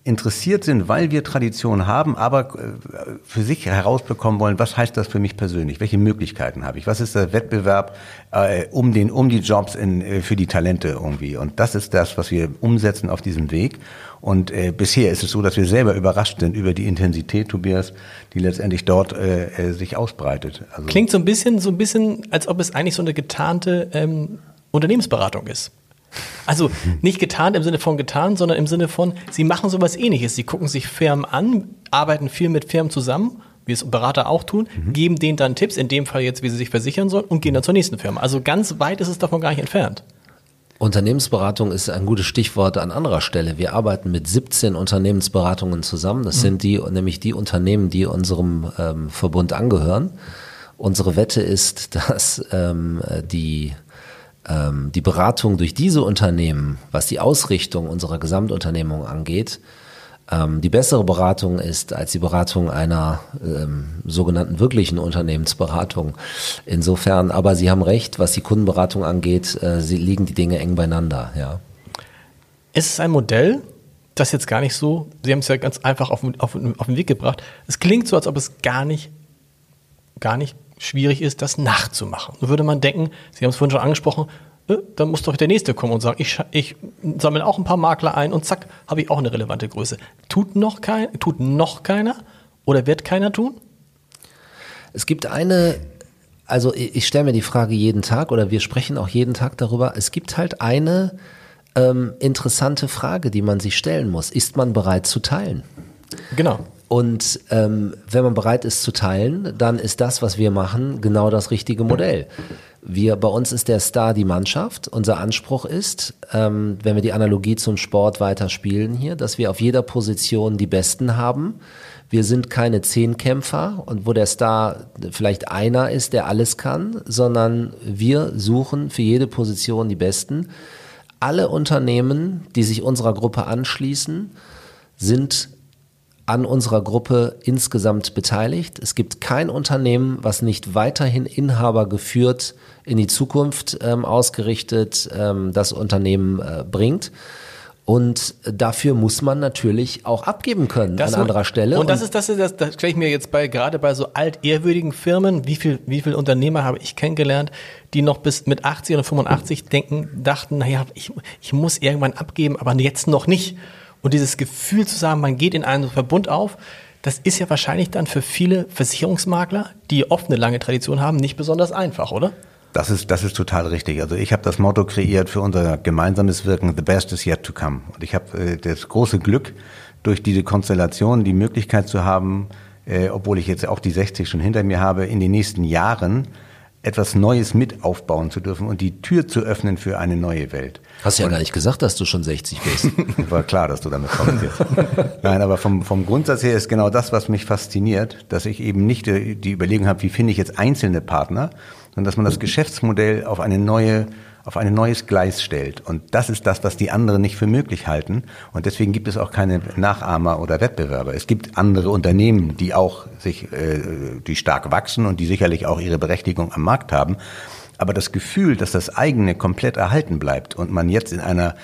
interessiert sind, weil wir Tradition haben, aber äh, für sich herausbekommen wollen, was heißt das für mich persönlich? Welche Möglichkeiten habe ich? Was ist der Wettbewerb äh, um den um die Jobs in, äh, für die Talente irgendwie? Und das ist das, was wir umsetzen auf diesem Weg. Und äh, bisher ist es so, dass wir selber überrascht sind über die Intensität, Tobias, die letztendlich dort äh, äh, sich ausbreitet. Also Klingt so ein bisschen, so ein bisschen, als ob es eigentlich so eine getarnte ähm, Unternehmensberatung ist. Also nicht getarnt im Sinne von getan, sondern im Sinne von, sie machen sowas ähnliches. Sie gucken sich Firmen an, arbeiten viel mit Firmen zusammen, wie es Berater auch tun, mhm. geben denen dann Tipps, in dem Fall jetzt, wie sie sich versichern sollen und gehen dann zur nächsten Firma. Also ganz weit ist es davon gar nicht entfernt. Unternehmensberatung ist ein gutes Stichwort an anderer Stelle. Wir arbeiten mit 17 Unternehmensberatungen zusammen. Das mhm. sind die, nämlich die Unternehmen, die unserem ähm, Verbund angehören. Unsere Wette ist, dass ähm, die ähm, die Beratung durch diese Unternehmen, was die Ausrichtung unserer Gesamtunternehmung angeht, ähm, die bessere Beratung ist als die Beratung einer ähm, sogenannten wirklichen Unternehmensberatung. Insofern, aber Sie haben recht, was die Kundenberatung angeht, äh, sie liegen die Dinge eng beieinander. Ja. Ist es ein Modell, das jetzt gar nicht so, Sie haben es ja ganz einfach auf, auf, auf den Weg gebracht. Es klingt so, als ob es gar nicht, gar nicht schwierig ist, das nachzumachen. So würde man denken, Sie haben es vorhin schon angesprochen, äh, dann muss doch der Nächste kommen und sagen, ich, ich sammle auch ein paar Makler ein und zack, habe ich auch eine relevante Größe. Tut noch, kein, tut noch keiner oder wird keiner tun? Es gibt eine, also ich, ich stelle mir die Frage jeden Tag oder wir sprechen auch jeden Tag darüber, es gibt halt eine ähm, interessante Frage, die man sich stellen muss. Ist man bereit zu teilen? Genau. Und ähm, wenn man bereit ist zu teilen, dann ist das, was wir machen, genau das richtige Modell. Wir, bei uns ist der Star die Mannschaft. Unser Anspruch ist, ähm, wenn wir die Analogie zum Sport weiter spielen hier, dass wir auf jeder Position die Besten haben. Wir sind keine Zehnkämpfer und wo der Star vielleicht einer ist, der alles kann, sondern wir suchen für jede Position die Besten. Alle Unternehmen, die sich unserer Gruppe anschließen, sind an unserer Gruppe insgesamt beteiligt. Es gibt kein Unternehmen, was nicht weiterhin Inhaber geführt in die Zukunft ähm, ausgerichtet ähm, das Unternehmen äh, bringt. Und dafür muss man natürlich auch abgeben können das an anderer Stelle. Und, und das ist das, ist das, das stelle ich mir jetzt bei gerade bei so altehrwürdigen Firmen, wie viel wie viel Unternehmer habe ich kennengelernt, die noch bis mit 80 oder 85 denken, dachten, naja, ich, ich muss irgendwann abgeben, aber jetzt noch nicht. Und dieses Gefühl zu sagen, man geht in einen Verbund auf, das ist ja wahrscheinlich dann für viele Versicherungsmakler, die oft eine lange Tradition haben, nicht besonders einfach, oder? Das ist, das ist total richtig. Also ich habe das Motto kreiert für unser gemeinsames Wirken, The Best is yet to come. Und ich habe äh, das große Glück, durch diese Konstellation die Möglichkeit zu haben, äh, obwohl ich jetzt auch die 60 schon hinter mir habe, in den nächsten Jahren etwas Neues mit aufbauen zu dürfen und die Tür zu öffnen für eine neue Welt. Hast du ja gar nicht gesagt, dass du schon 60 bist. War klar, dass du damit kommst jetzt. Nein, aber vom, vom Grundsatz her ist genau das, was mich fasziniert, dass ich eben nicht die Überlegung habe, wie finde ich jetzt einzelne Partner, sondern dass man das Geschäftsmodell auf eine neue auf ein neues Gleis stellt. Und das ist das, was die anderen nicht für möglich halten. Und deswegen gibt es auch keine Nachahmer oder Wettbewerber. Es gibt andere Unternehmen, die auch sich, äh, die stark wachsen und die sicherlich auch ihre Berechtigung am Markt haben. Aber das Gefühl, dass das eigene komplett erhalten bleibt und man jetzt in einer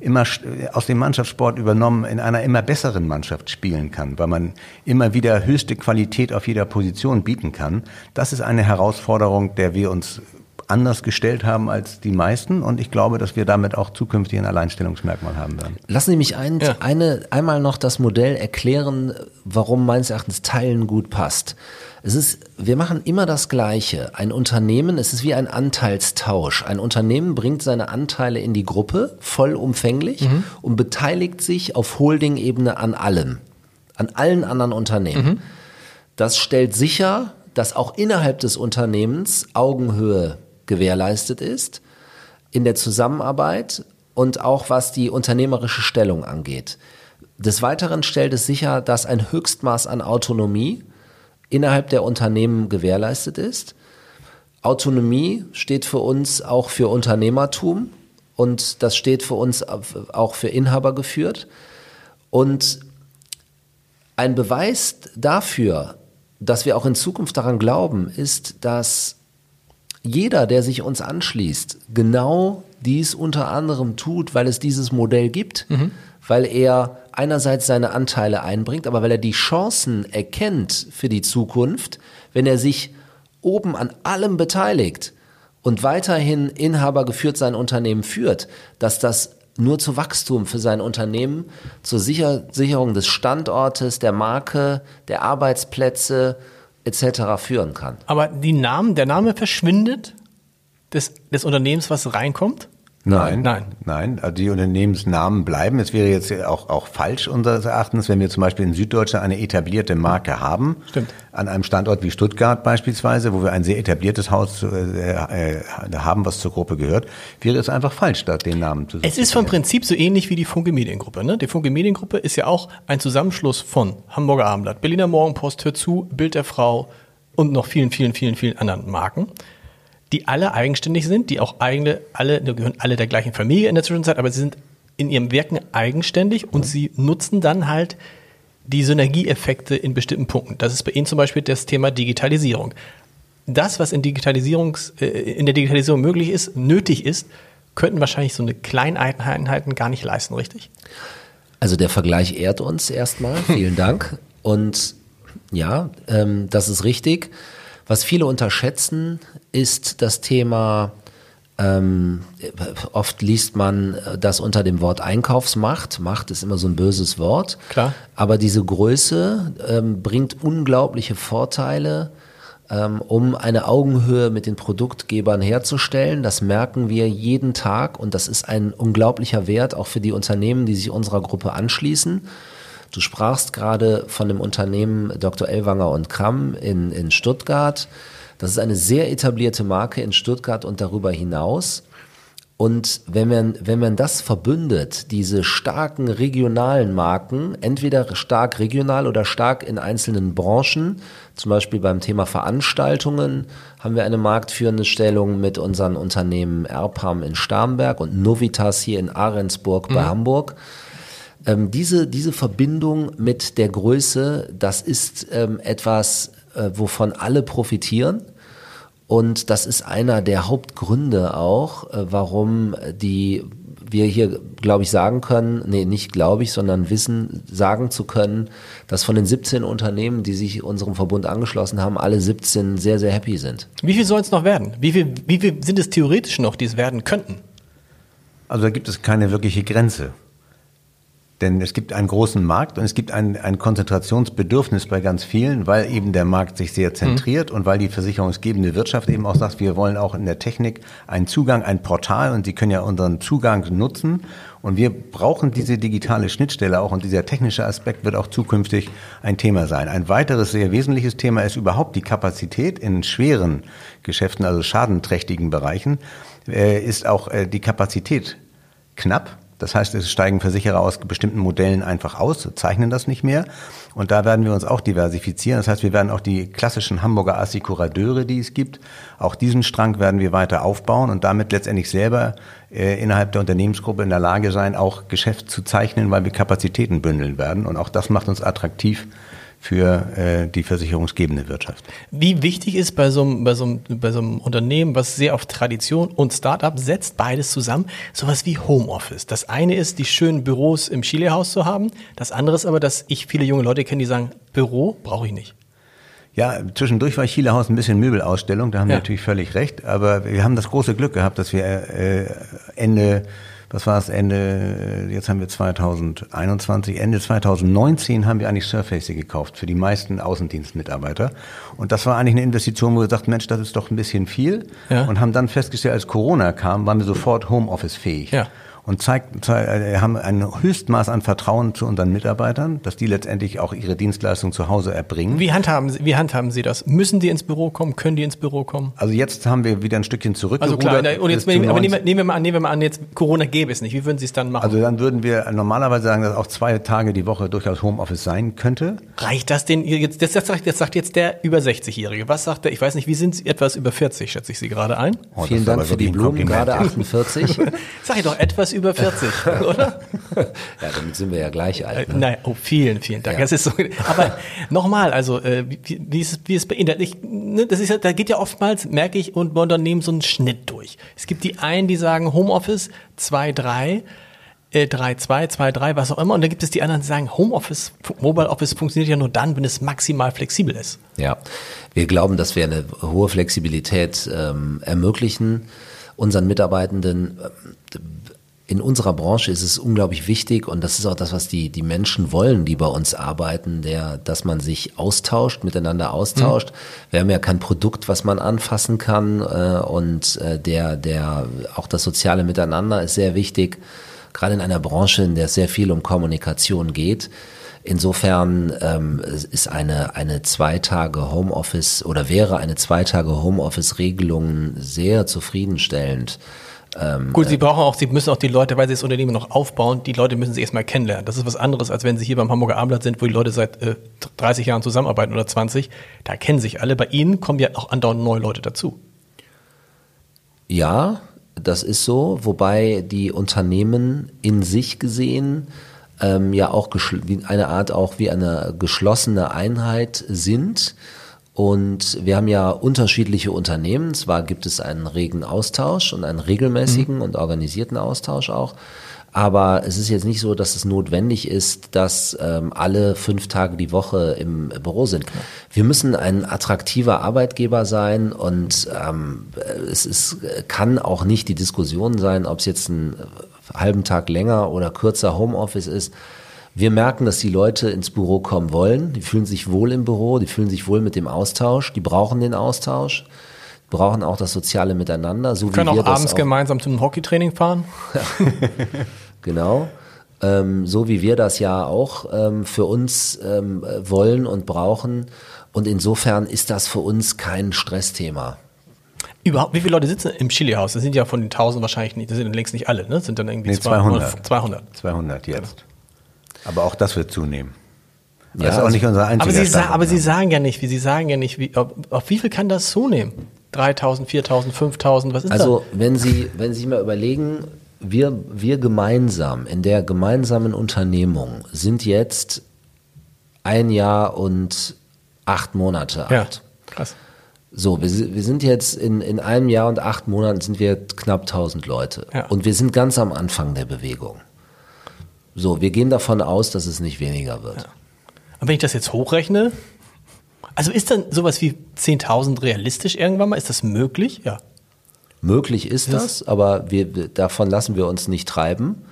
immer aus dem Mannschaftssport übernommen in einer immer besseren Mannschaft spielen kann, weil man immer wieder höchste Qualität auf jeder Position bieten kann. Das ist eine Herausforderung, der wir uns anders gestellt haben als die meisten und ich glaube, dass wir damit auch zukünftig ein Alleinstellungsmerkmal haben werden. Lassen Sie mich ein, ja. eine, einmal noch das Modell erklären, warum meines Erachtens Teilen gut passt. Es ist, wir machen immer das Gleiche. Ein Unternehmen, es ist wie ein Anteilstausch. Ein Unternehmen bringt seine Anteile in die Gruppe vollumfänglich mhm. und beteiligt sich auf Holding-Ebene an allem. An allen anderen Unternehmen. Mhm. Das stellt sicher, dass auch innerhalb des Unternehmens Augenhöhe gewährleistet ist in der Zusammenarbeit und auch was die unternehmerische Stellung angeht. Des Weiteren stellt es sicher, dass ein Höchstmaß an Autonomie innerhalb der Unternehmen gewährleistet ist. Autonomie steht für uns auch für Unternehmertum und das steht für uns auch für Inhaber geführt. Und ein Beweis dafür, dass wir auch in Zukunft daran glauben, ist, dass jeder, der sich uns anschließt, genau dies unter anderem tut, weil es dieses Modell gibt, mhm. weil er einerseits seine Anteile einbringt, aber weil er die Chancen erkennt für die Zukunft, wenn er sich oben an allem beteiligt und weiterhin Inhaber geführt sein Unternehmen führt, dass das nur zu Wachstum für sein Unternehmen, zur Sicher Sicherung des Standortes, der Marke, der Arbeitsplätze etc. führen kann. Aber die Namen, der Name verschwindet des, des Unternehmens, was reinkommt? Nein, nein, nein. Also die Unternehmensnamen bleiben. Es wäre jetzt auch, auch falsch unseres Erachtens, wenn wir zum Beispiel in Süddeutschland eine etablierte Marke haben. Stimmt. An einem Standort wie Stuttgart beispielsweise, wo wir ein sehr etabliertes Haus äh, äh, haben, was zur Gruppe gehört, wäre es einfach falsch, dort den Namen zu setzen. Es ist vom Prinzip so ähnlich wie die Funke Mediengruppe. Ne? Die Funke Mediengruppe ist ja auch ein Zusammenschluss von Hamburger Abendblatt, Berliner Morgenpost, Hör zu, Bild der Frau und noch vielen, vielen, vielen, vielen anderen Marken die alle eigenständig sind, die auch eigene, alle, gehören alle der gleichen Familie in der Zwischenzeit, aber sie sind in ihrem Wirken eigenständig und sie nutzen dann halt die Synergieeffekte in bestimmten Punkten. Das ist bei Ihnen zum Beispiel das Thema Digitalisierung. Das, was in, Digitalisierungs, äh, in der Digitalisierung möglich ist, nötig ist, könnten wahrscheinlich so eine Kleineinheiten gar nicht leisten, richtig? Also der Vergleich ehrt uns erstmal. Vielen Dank. Und ja, ähm, das ist richtig. Was viele unterschätzen, ist das Thema, ähm, oft liest man das unter dem Wort Einkaufsmacht. Macht ist immer so ein böses Wort. Klar. Aber diese Größe ähm, bringt unglaubliche Vorteile, ähm, um eine Augenhöhe mit den Produktgebern herzustellen. Das merken wir jeden Tag und das ist ein unglaublicher Wert auch für die Unternehmen, die sich unserer Gruppe anschließen. Du sprachst gerade von dem Unternehmen Dr. Elwanger und Kramm in, in Stuttgart. Das ist eine sehr etablierte Marke in Stuttgart und darüber hinaus. Und wenn man, wenn man das verbündet, diese starken regionalen Marken, entweder stark regional oder stark in einzelnen Branchen, zum Beispiel beim Thema Veranstaltungen, haben wir eine marktführende Stellung mit unseren Unternehmen Erpam in Starnberg und Novitas hier in Ahrensburg bei mhm. Hamburg. Ähm, diese, diese Verbindung mit der Größe, das ist ähm, etwas, äh, wovon alle profitieren. Und das ist einer der Hauptgründe auch, äh, warum die wir hier, glaube ich, sagen können, nee, nicht glaube ich, sondern wissen, sagen zu können, dass von den 17 Unternehmen, die sich unserem Verbund angeschlossen haben, alle 17 sehr, sehr happy sind. Wie viel soll es noch werden? Wie viel, wie viel sind es theoretisch noch, die es werden könnten? Also da gibt es keine wirkliche Grenze. Denn es gibt einen großen Markt und es gibt ein, ein Konzentrationsbedürfnis bei ganz vielen, weil eben der Markt sich sehr zentriert mhm. und weil die versicherungsgebende Wirtschaft eben auch sagt, wir wollen auch in der Technik einen Zugang, ein Portal und Sie können ja unseren Zugang nutzen. Und wir brauchen diese digitale Schnittstelle auch und dieser technische Aspekt wird auch zukünftig ein Thema sein. Ein weiteres sehr wesentliches Thema ist überhaupt die Kapazität in schweren Geschäften, also schadenträchtigen Bereichen, äh, ist auch äh, die Kapazität knapp das heißt, es steigen Versicherer aus bestimmten Modellen einfach aus, zeichnen das nicht mehr. Und da werden wir uns auch diversifizieren. Das heißt, wir werden auch die klassischen Hamburger Assikurateure, die es gibt, auch diesen Strang werden wir weiter aufbauen und damit letztendlich selber äh, innerhalb der Unternehmensgruppe in der Lage sein, auch Geschäft zu zeichnen, weil wir Kapazitäten bündeln werden. Und auch das macht uns attraktiv für äh, die versicherungsgebende Wirtschaft. Wie wichtig ist bei so, einem, bei, so einem, bei so einem Unternehmen, was sehr auf Tradition und Startup setzt, beides zusammen, sowas wie Homeoffice. Das eine ist, die schönen Büros im Chile-Haus zu haben. Das andere ist aber, dass ich viele junge Leute kenne, die sagen, Büro brauche ich nicht. Ja, zwischendurch war Chile-Haus ein bisschen Möbelausstellung, da haben ja. wir natürlich völlig recht. Aber wir haben das große Glück gehabt, dass wir äh, Ende das war es Ende, jetzt haben wir 2021, Ende 2019 haben wir eigentlich Surface gekauft für die meisten Außendienstmitarbeiter. Und das war eigentlich eine Investition, wo wir sagten, Mensch, das ist doch ein bisschen viel. Ja. Und haben dann festgestellt, als Corona kam, waren wir sofort Homeoffice fähig. Ja. Und zeigt, zeigt, äh, haben ein Höchstmaß an Vertrauen zu unseren Mitarbeitern, dass die letztendlich auch ihre Dienstleistung zu Hause erbringen. Wie handhaben, Sie, wie handhaben Sie das? Müssen die ins Büro kommen? Können die ins Büro kommen? Also jetzt haben wir wieder ein Stückchen zurück. Also klar, und jetzt nehmen, aber nehmen, nehmen, wir mal an, nehmen wir mal an, jetzt Corona gäbe es nicht. Wie würden Sie es dann machen? Also dann würden wir normalerweise sagen, dass auch zwei Tage die Woche durchaus Homeoffice sein könnte. Reicht das denn jetzt? Das, das, sagt, das sagt jetzt der über 60-Jährige. Was sagt der? Ich weiß nicht, wie sind Sie etwas über 40, schätze ich Sie gerade ein? Oh, Vielen Dank für die Blumen, gerade 48. Sag ich doch, etwas über 40, oder? ja, damit sind wir ja gleich alt. Ne? Nein, oh, vielen, vielen Dank. Ja. Das ist so, aber nochmal, also äh, wie, wie, ist, wie ist bei Ihnen? Ich, ne, das ist ja, da geht ja oftmals, merke ich, und Unternehmen so einen Schnitt durch. Es gibt die einen, die sagen Homeoffice 2, 3, 3, 2, 2, 3, was auch immer. Und dann gibt es die anderen, die sagen, Homeoffice, Mobile Office funktioniert ja nur dann, wenn es maximal flexibel ist. Ja, wir glauben, dass wir eine hohe Flexibilität ähm, ermöglichen unseren Mitarbeitenden. In unserer Branche ist es unglaublich wichtig und das ist auch das, was die, die Menschen wollen, die bei uns arbeiten, der, dass man sich austauscht, miteinander austauscht. Mhm. Wir haben ja kein Produkt, was man anfassen kann äh, und äh, der, der, auch das soziale Miteinander ist sehr wichtig, gerade in einer Branche, in der es sehr viel um Kommunikation geht. Insofern ähm, ist eine, eine zwei Tage Homeoffice oder wäre eine zwei Tage Homeoffice-Regelung sehr zufriedenstellend. Ähm, Gut, Sie äh, brauchen auch, Sie müssen auch die Leute, weil Sie das Unternehmen noch aufbauen, die Leute müssen Sie erstmal kennenlernen. Das ist was anderes, als wenn Sie hier beim Hamburger Abendblatt sind, wo die Leute seit äh, 30 Jahren zusammenarbeiten oder 20. Da kennen sich alle. Bei Ihnen kommen ja auch andauernd neue Leute dazu. Ja, das ist so, wobei die Unternehmen in sich gesehen ähm, ja auch wie eine Art auch wie eine geschlossene Einheit sind. Und wir haben ja unterschiedliche Unternehmen. Zwar gibt es einen regen Austausch und einen regelmäßigen mhm. und organisierten Austausch auch. Aber es ist jetzt nicht so, dass es notwendig ist, dass ähm, alle fünf Tage die Woche im Büro sind. Wir müssen ein attraktiver Arbeitgeber sein und ähm, es ist, kann auch nicht die Diskussion sein, ob es jetzt ein halben Tag länger oder kürzer Homeoffice ist. Wir merken, dass die Leute ins Büro kommen wollen. Die fühlen sich wohl im Büro, die fühlen sich wohl mit dem Austausch, die brauchen den Austausch, brauchen auch das soziale Miteinander. So können wie wir auch abends auch gemeinsam zum Hockeytraining fahren. genau. Ähm, so wie wir das ja auch ähm, für uns ähm, wollen und brauchen. Und insofern ist das für uns kein Stressthema. Überhaupt, wie viele Leute sitzen im Chili-Haus? Das sind ja von den 1000 wahrscheinlich nicht, das sind längst nicht alle, ne? Das sind dann irgendwie nee, 200. 200. 200 jetzt. Aber auch das wird zunehmen. Ja, das ist auch nicht unser einziger Aber Sie, sa aber Sie sagen ja nicht, wie Sie sagen ja nicht, wie, auf, auf wie viel kann das zunehmen? 3000, 4000, 5000, was ist also, das? Also, wenn Sie, wenn Sie mal überlegen, wir, wir gemeinsam in der gemeinsamen Unternehmung sind jetzt ein Jahr und acht Monate alt. Ja, krass. So, wir, wir sind jetzt in, in einem Jahr und acht Monaten sind wir knapp 1000 Leute. Ja. Und wir sind ganz am Anfang der Bewegung. So, wir gehen davon aus, dass es nicht weniger wird. Ja. Und wenn ich das jetzt hochrechne, also ist dann sowas wie 10.000 realistisch irgendwann mal? Ist das möglich? Ja. Möglich ist das, das aber wir, davon lassen wir uns nicht treiben.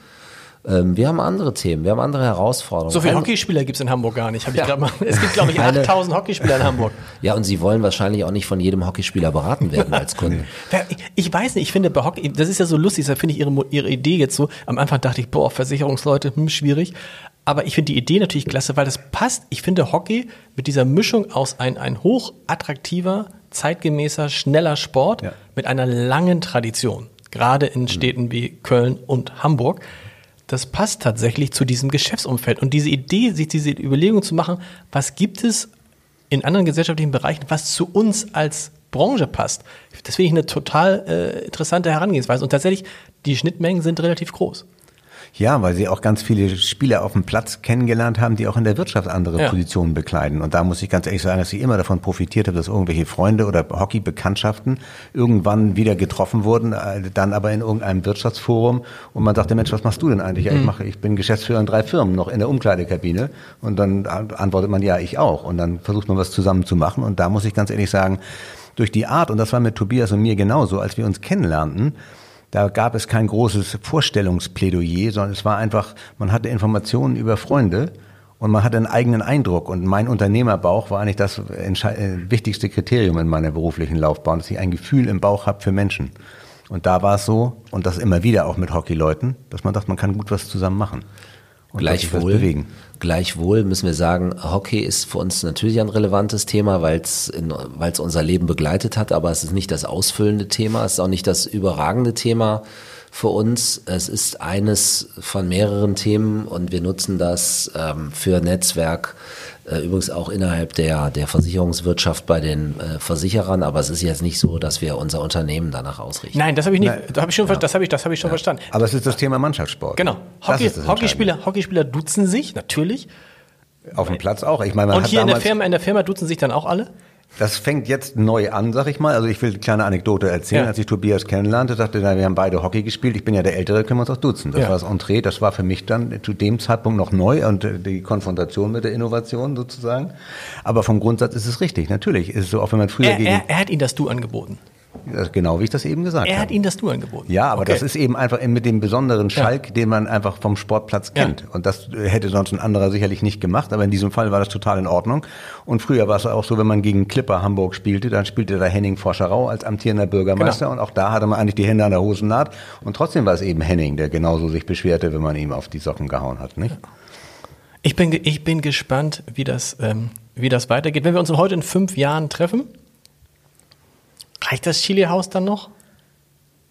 Ähm, wir haben andere Themen, wir haben andere Herausforderungen. So viele Hockeyspieler gibt es in Hamburg gar nicht. Hab ich ja. mal, es gibt, glaube ich, 8000 Hockeyspieler in Hamburg. Ja, und Sie wollen wahrscheinlich auch nicht von jedem Hockeyspieler beraten werden als Kunde. ich, ich, weiß nicht, ich finde bei Hockey, das ist ja so lustig, da finde ich Ihre, Ihre Idee jetzt so. Am Anfang dachte ich, boah, Versicherungsleute, hm, schwierig. Aber ich finde die Idee natürlich klasse, weil das passt. Ich finde Hockey mit dieser Mischung aus ein, ein hoch attraktiver, zeitgemäßer, schneller Sport ja. mit einer langen Tradition. Gerade in Städten wie Köln und Hamburg das passt tatsächlich zu diesem Geschäftsumfeld. Und diese Idee, sich diese Überlegung zu machen, was gibt es in anderen gesellschaftlichen Bereichen, was zu uns als Branche passt, das finde ich eine total äh, interessante Herangehensweise. Und tatsächlich, die Schnittmengen sind relativ groß. Ja, weil sie auch ganz viele Spieler auf dem Platz kennengelernt haben, die auch in der Wirtschaft andere ja. Positionen bekleiden. Und da muss ich ganz ehrlich sagen, dass ich immer davon profitiert habe, dass irgendwelche Freunde oder Hockeybekanntschaften irgendwann wieder getroffen wurden, äh, dann aber in irgendeinem Wirtschaftsforum und man sagte, Mensch, was machst du denn eigentlich? Ja, ich mhm. mache, ich bin Geschäftsführer in drei Firmen, noch in der Umkleidekabine. Und dann antwortet man, ja, ich auch. Und dann versucht man was zusammen zu machen. Und da muss ich ganz ehrlich sagen, durch die Art, und das war mit Tobias und mir genauso, als wir uns kennenlernten, da gab es kein großes Vorstellungsplädoyer, sondern es war einfach, man hatte Informationen über Freunde und man hatte einen eigenen Eindruck. Und mein Unternehmerbauch war eigentlich das äh, wichtigste Kriterium in meiner beruflichen Laufbahn, dass ich ein Gefühl im Bauch habe für Menschen. Und da war es so, und das immer wieder auch mit Hockeyleuten, dass man dachte, man kann gut was zusammen machen. Und gleichwohl, gleichwohl müssen wir sagen, Hockey ist für uns natürlich ein relevantes Thema, weil es unser Leben begleitet hat, aber es ist nicht das ausfüllende Thema, es ist auch nicht das überragende Thema für uns. Es ist eines von mehreren Themen und wir nutzen das ähm, für Netzwerk, übrigens auch innerhalb der, der Versicherungswirtschaft bei den äh, Versicherern, aber es ist jetzt nicht so, dass wir unser Unternehmen danach ausrichten. Nein, das habe ich nicht, Nein. das habe ich schon, ja. das habe ich, das habe ich schon ja. verstanden. Aber es ist das Thema Mannschaftssport. Genau. Hockey, Hockeyspieler, Hockeyspieler duzen sich, natürlich. Auf dem Platz auch. Ich meine, man Und hier in der Firma, in der Firma duzen sich dann auch alle? Das fängt jetzt neu an, sag ich mal. Also ich will eine kleine Anekdote erzählen. Ja. Als ich Tobias kennenlernte, sagte er, wir haben beide Hockey gespielt. Ich bin ja der Ältere, können wir uns auch duzen. Das ja. war das Entree. Das war für mich dann zu dem Zeitpunkt noch neu und äh, die Konfrontation mit der Innovation sozusagen. Aber vom Grundsatz ist es richtig. Natürlich ist es so, auch wenn man früher er, gegen... Er, er hat Ihnen das Du angeboten. Genau, wie ich das eben gesagt habe. Er hat Ihnen das Du angeboten. Ja, aber okay. das ist eben einfach mit dem besonderen Schalk, ja. den man einfach vom Sportplatz kennt. Ja. Und das hätte sonst ein anderer sicherlich nicht gemacht, aber in diesem Fall war das total in Ordnung. Und früher war es auch so, wenn man gegen Clipper Hamburg spielte, dann spielte da Henning Forscherau als amtierender Bürgermeister genau. und auch da hatte man eigentlich die Hände an der Hosennaht. Und trotzdem war es eben Henning, der genauso sich beschwerte, wenn man ihm auf die Socken gehauen hat, nicht? Ich bin, ich bin gespannt, wie das, ähm, wie das weitergeht. Wenn wir uns heute in fünf Jahren treffen, Reicht das Chili-Haus dann noch?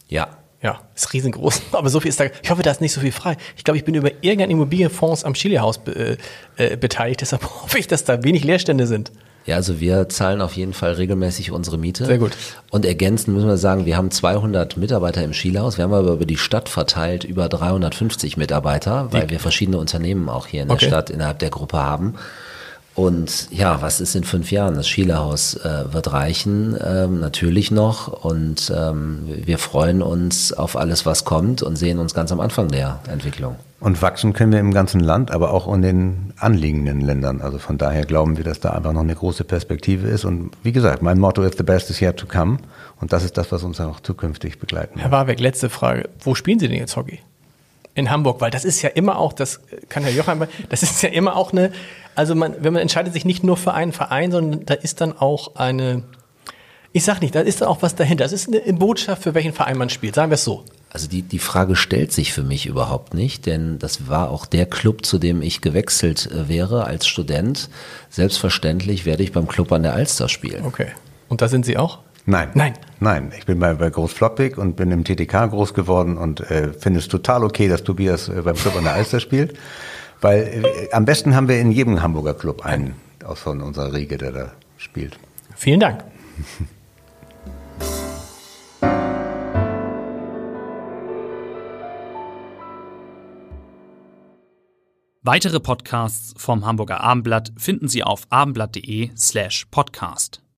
Ja. Ja, ist riesengroß. Aber so viel ist da. Ich hoffe, da ist nicht so viel frei. Ich glaube, ich bin über irgendeinen Immobilienfonds am Chili-Haus be, äh, beteiligt. Deshalb hoffe ich, dass da wenig Leerstände sind. Ja, also wir zahlen auf jeden Fall regelmäßig unsere Miete. Sehr gut. Und ergänzend müssen wir sagen, wir haben 200 Mitarbeiter im Skilaus. Wir haben aber über die Stadt verteilt über 350 Mitarbeiter, weil die. wir verschiedene Unternehmen auch hier in okay. der Stadt innerhalb der Gruppe haben. Und ja, was ist in fünf Jahren? Das Schielehaus äh, wird reichen, ähm, natürlich noch. Und ähm, wir freuen uns auf alles, was kommt und sehen uns ganz am Anfang der Entwicklung. Und wachsen können wir im ganzen Land, aber auch in den anliegenden Ländern. Also von daher glauben wir, dass da einfach noch eine große Perspektive ist. Und wie gesagt, mein Motto ist The Best is yet to come. Und das ist das, was uns auch zukünftig begleiten wird. Herr Warbeck, letzte Frage. Wo spielen Sie denn jetzt Hockey? in Hamburg, weil das ist ja immer auch, das kann Herr Jochheim, das ist ja immer auch eine, also man, wenn man entscheidet sich nicht nur für einen Verein, sondern da ist dann auch eine, ich sag nicht, da ist dann auch was dahinter. Das ist eine Botschaft, für welchen Verein man spielt, sagen wir es so. Also die, die Frage stellt sich für mich überhaupt nicht, denn das war auch der Club, zu dem ich gewechselt äh, wäre als Student. Selbstverständlich werde ich beim Club an der Alster spielen. Okay. Und da sind Sie auch? Nein. Nein. Nein. Ich bin bei, bei Groß Floppig und bin im TTK groß geworden und äh, finde es total okay, dass Tobias äh, beim Club an der Alster spielt. Weil äh, am besten haben wir in jedem Hamburger Club einen aus von unserer Riege, der da spielt. Vielen Dank. Weitere Podcasts vom Hamburger Abendblatt finden Sie auf abendblatt.de slash podcast.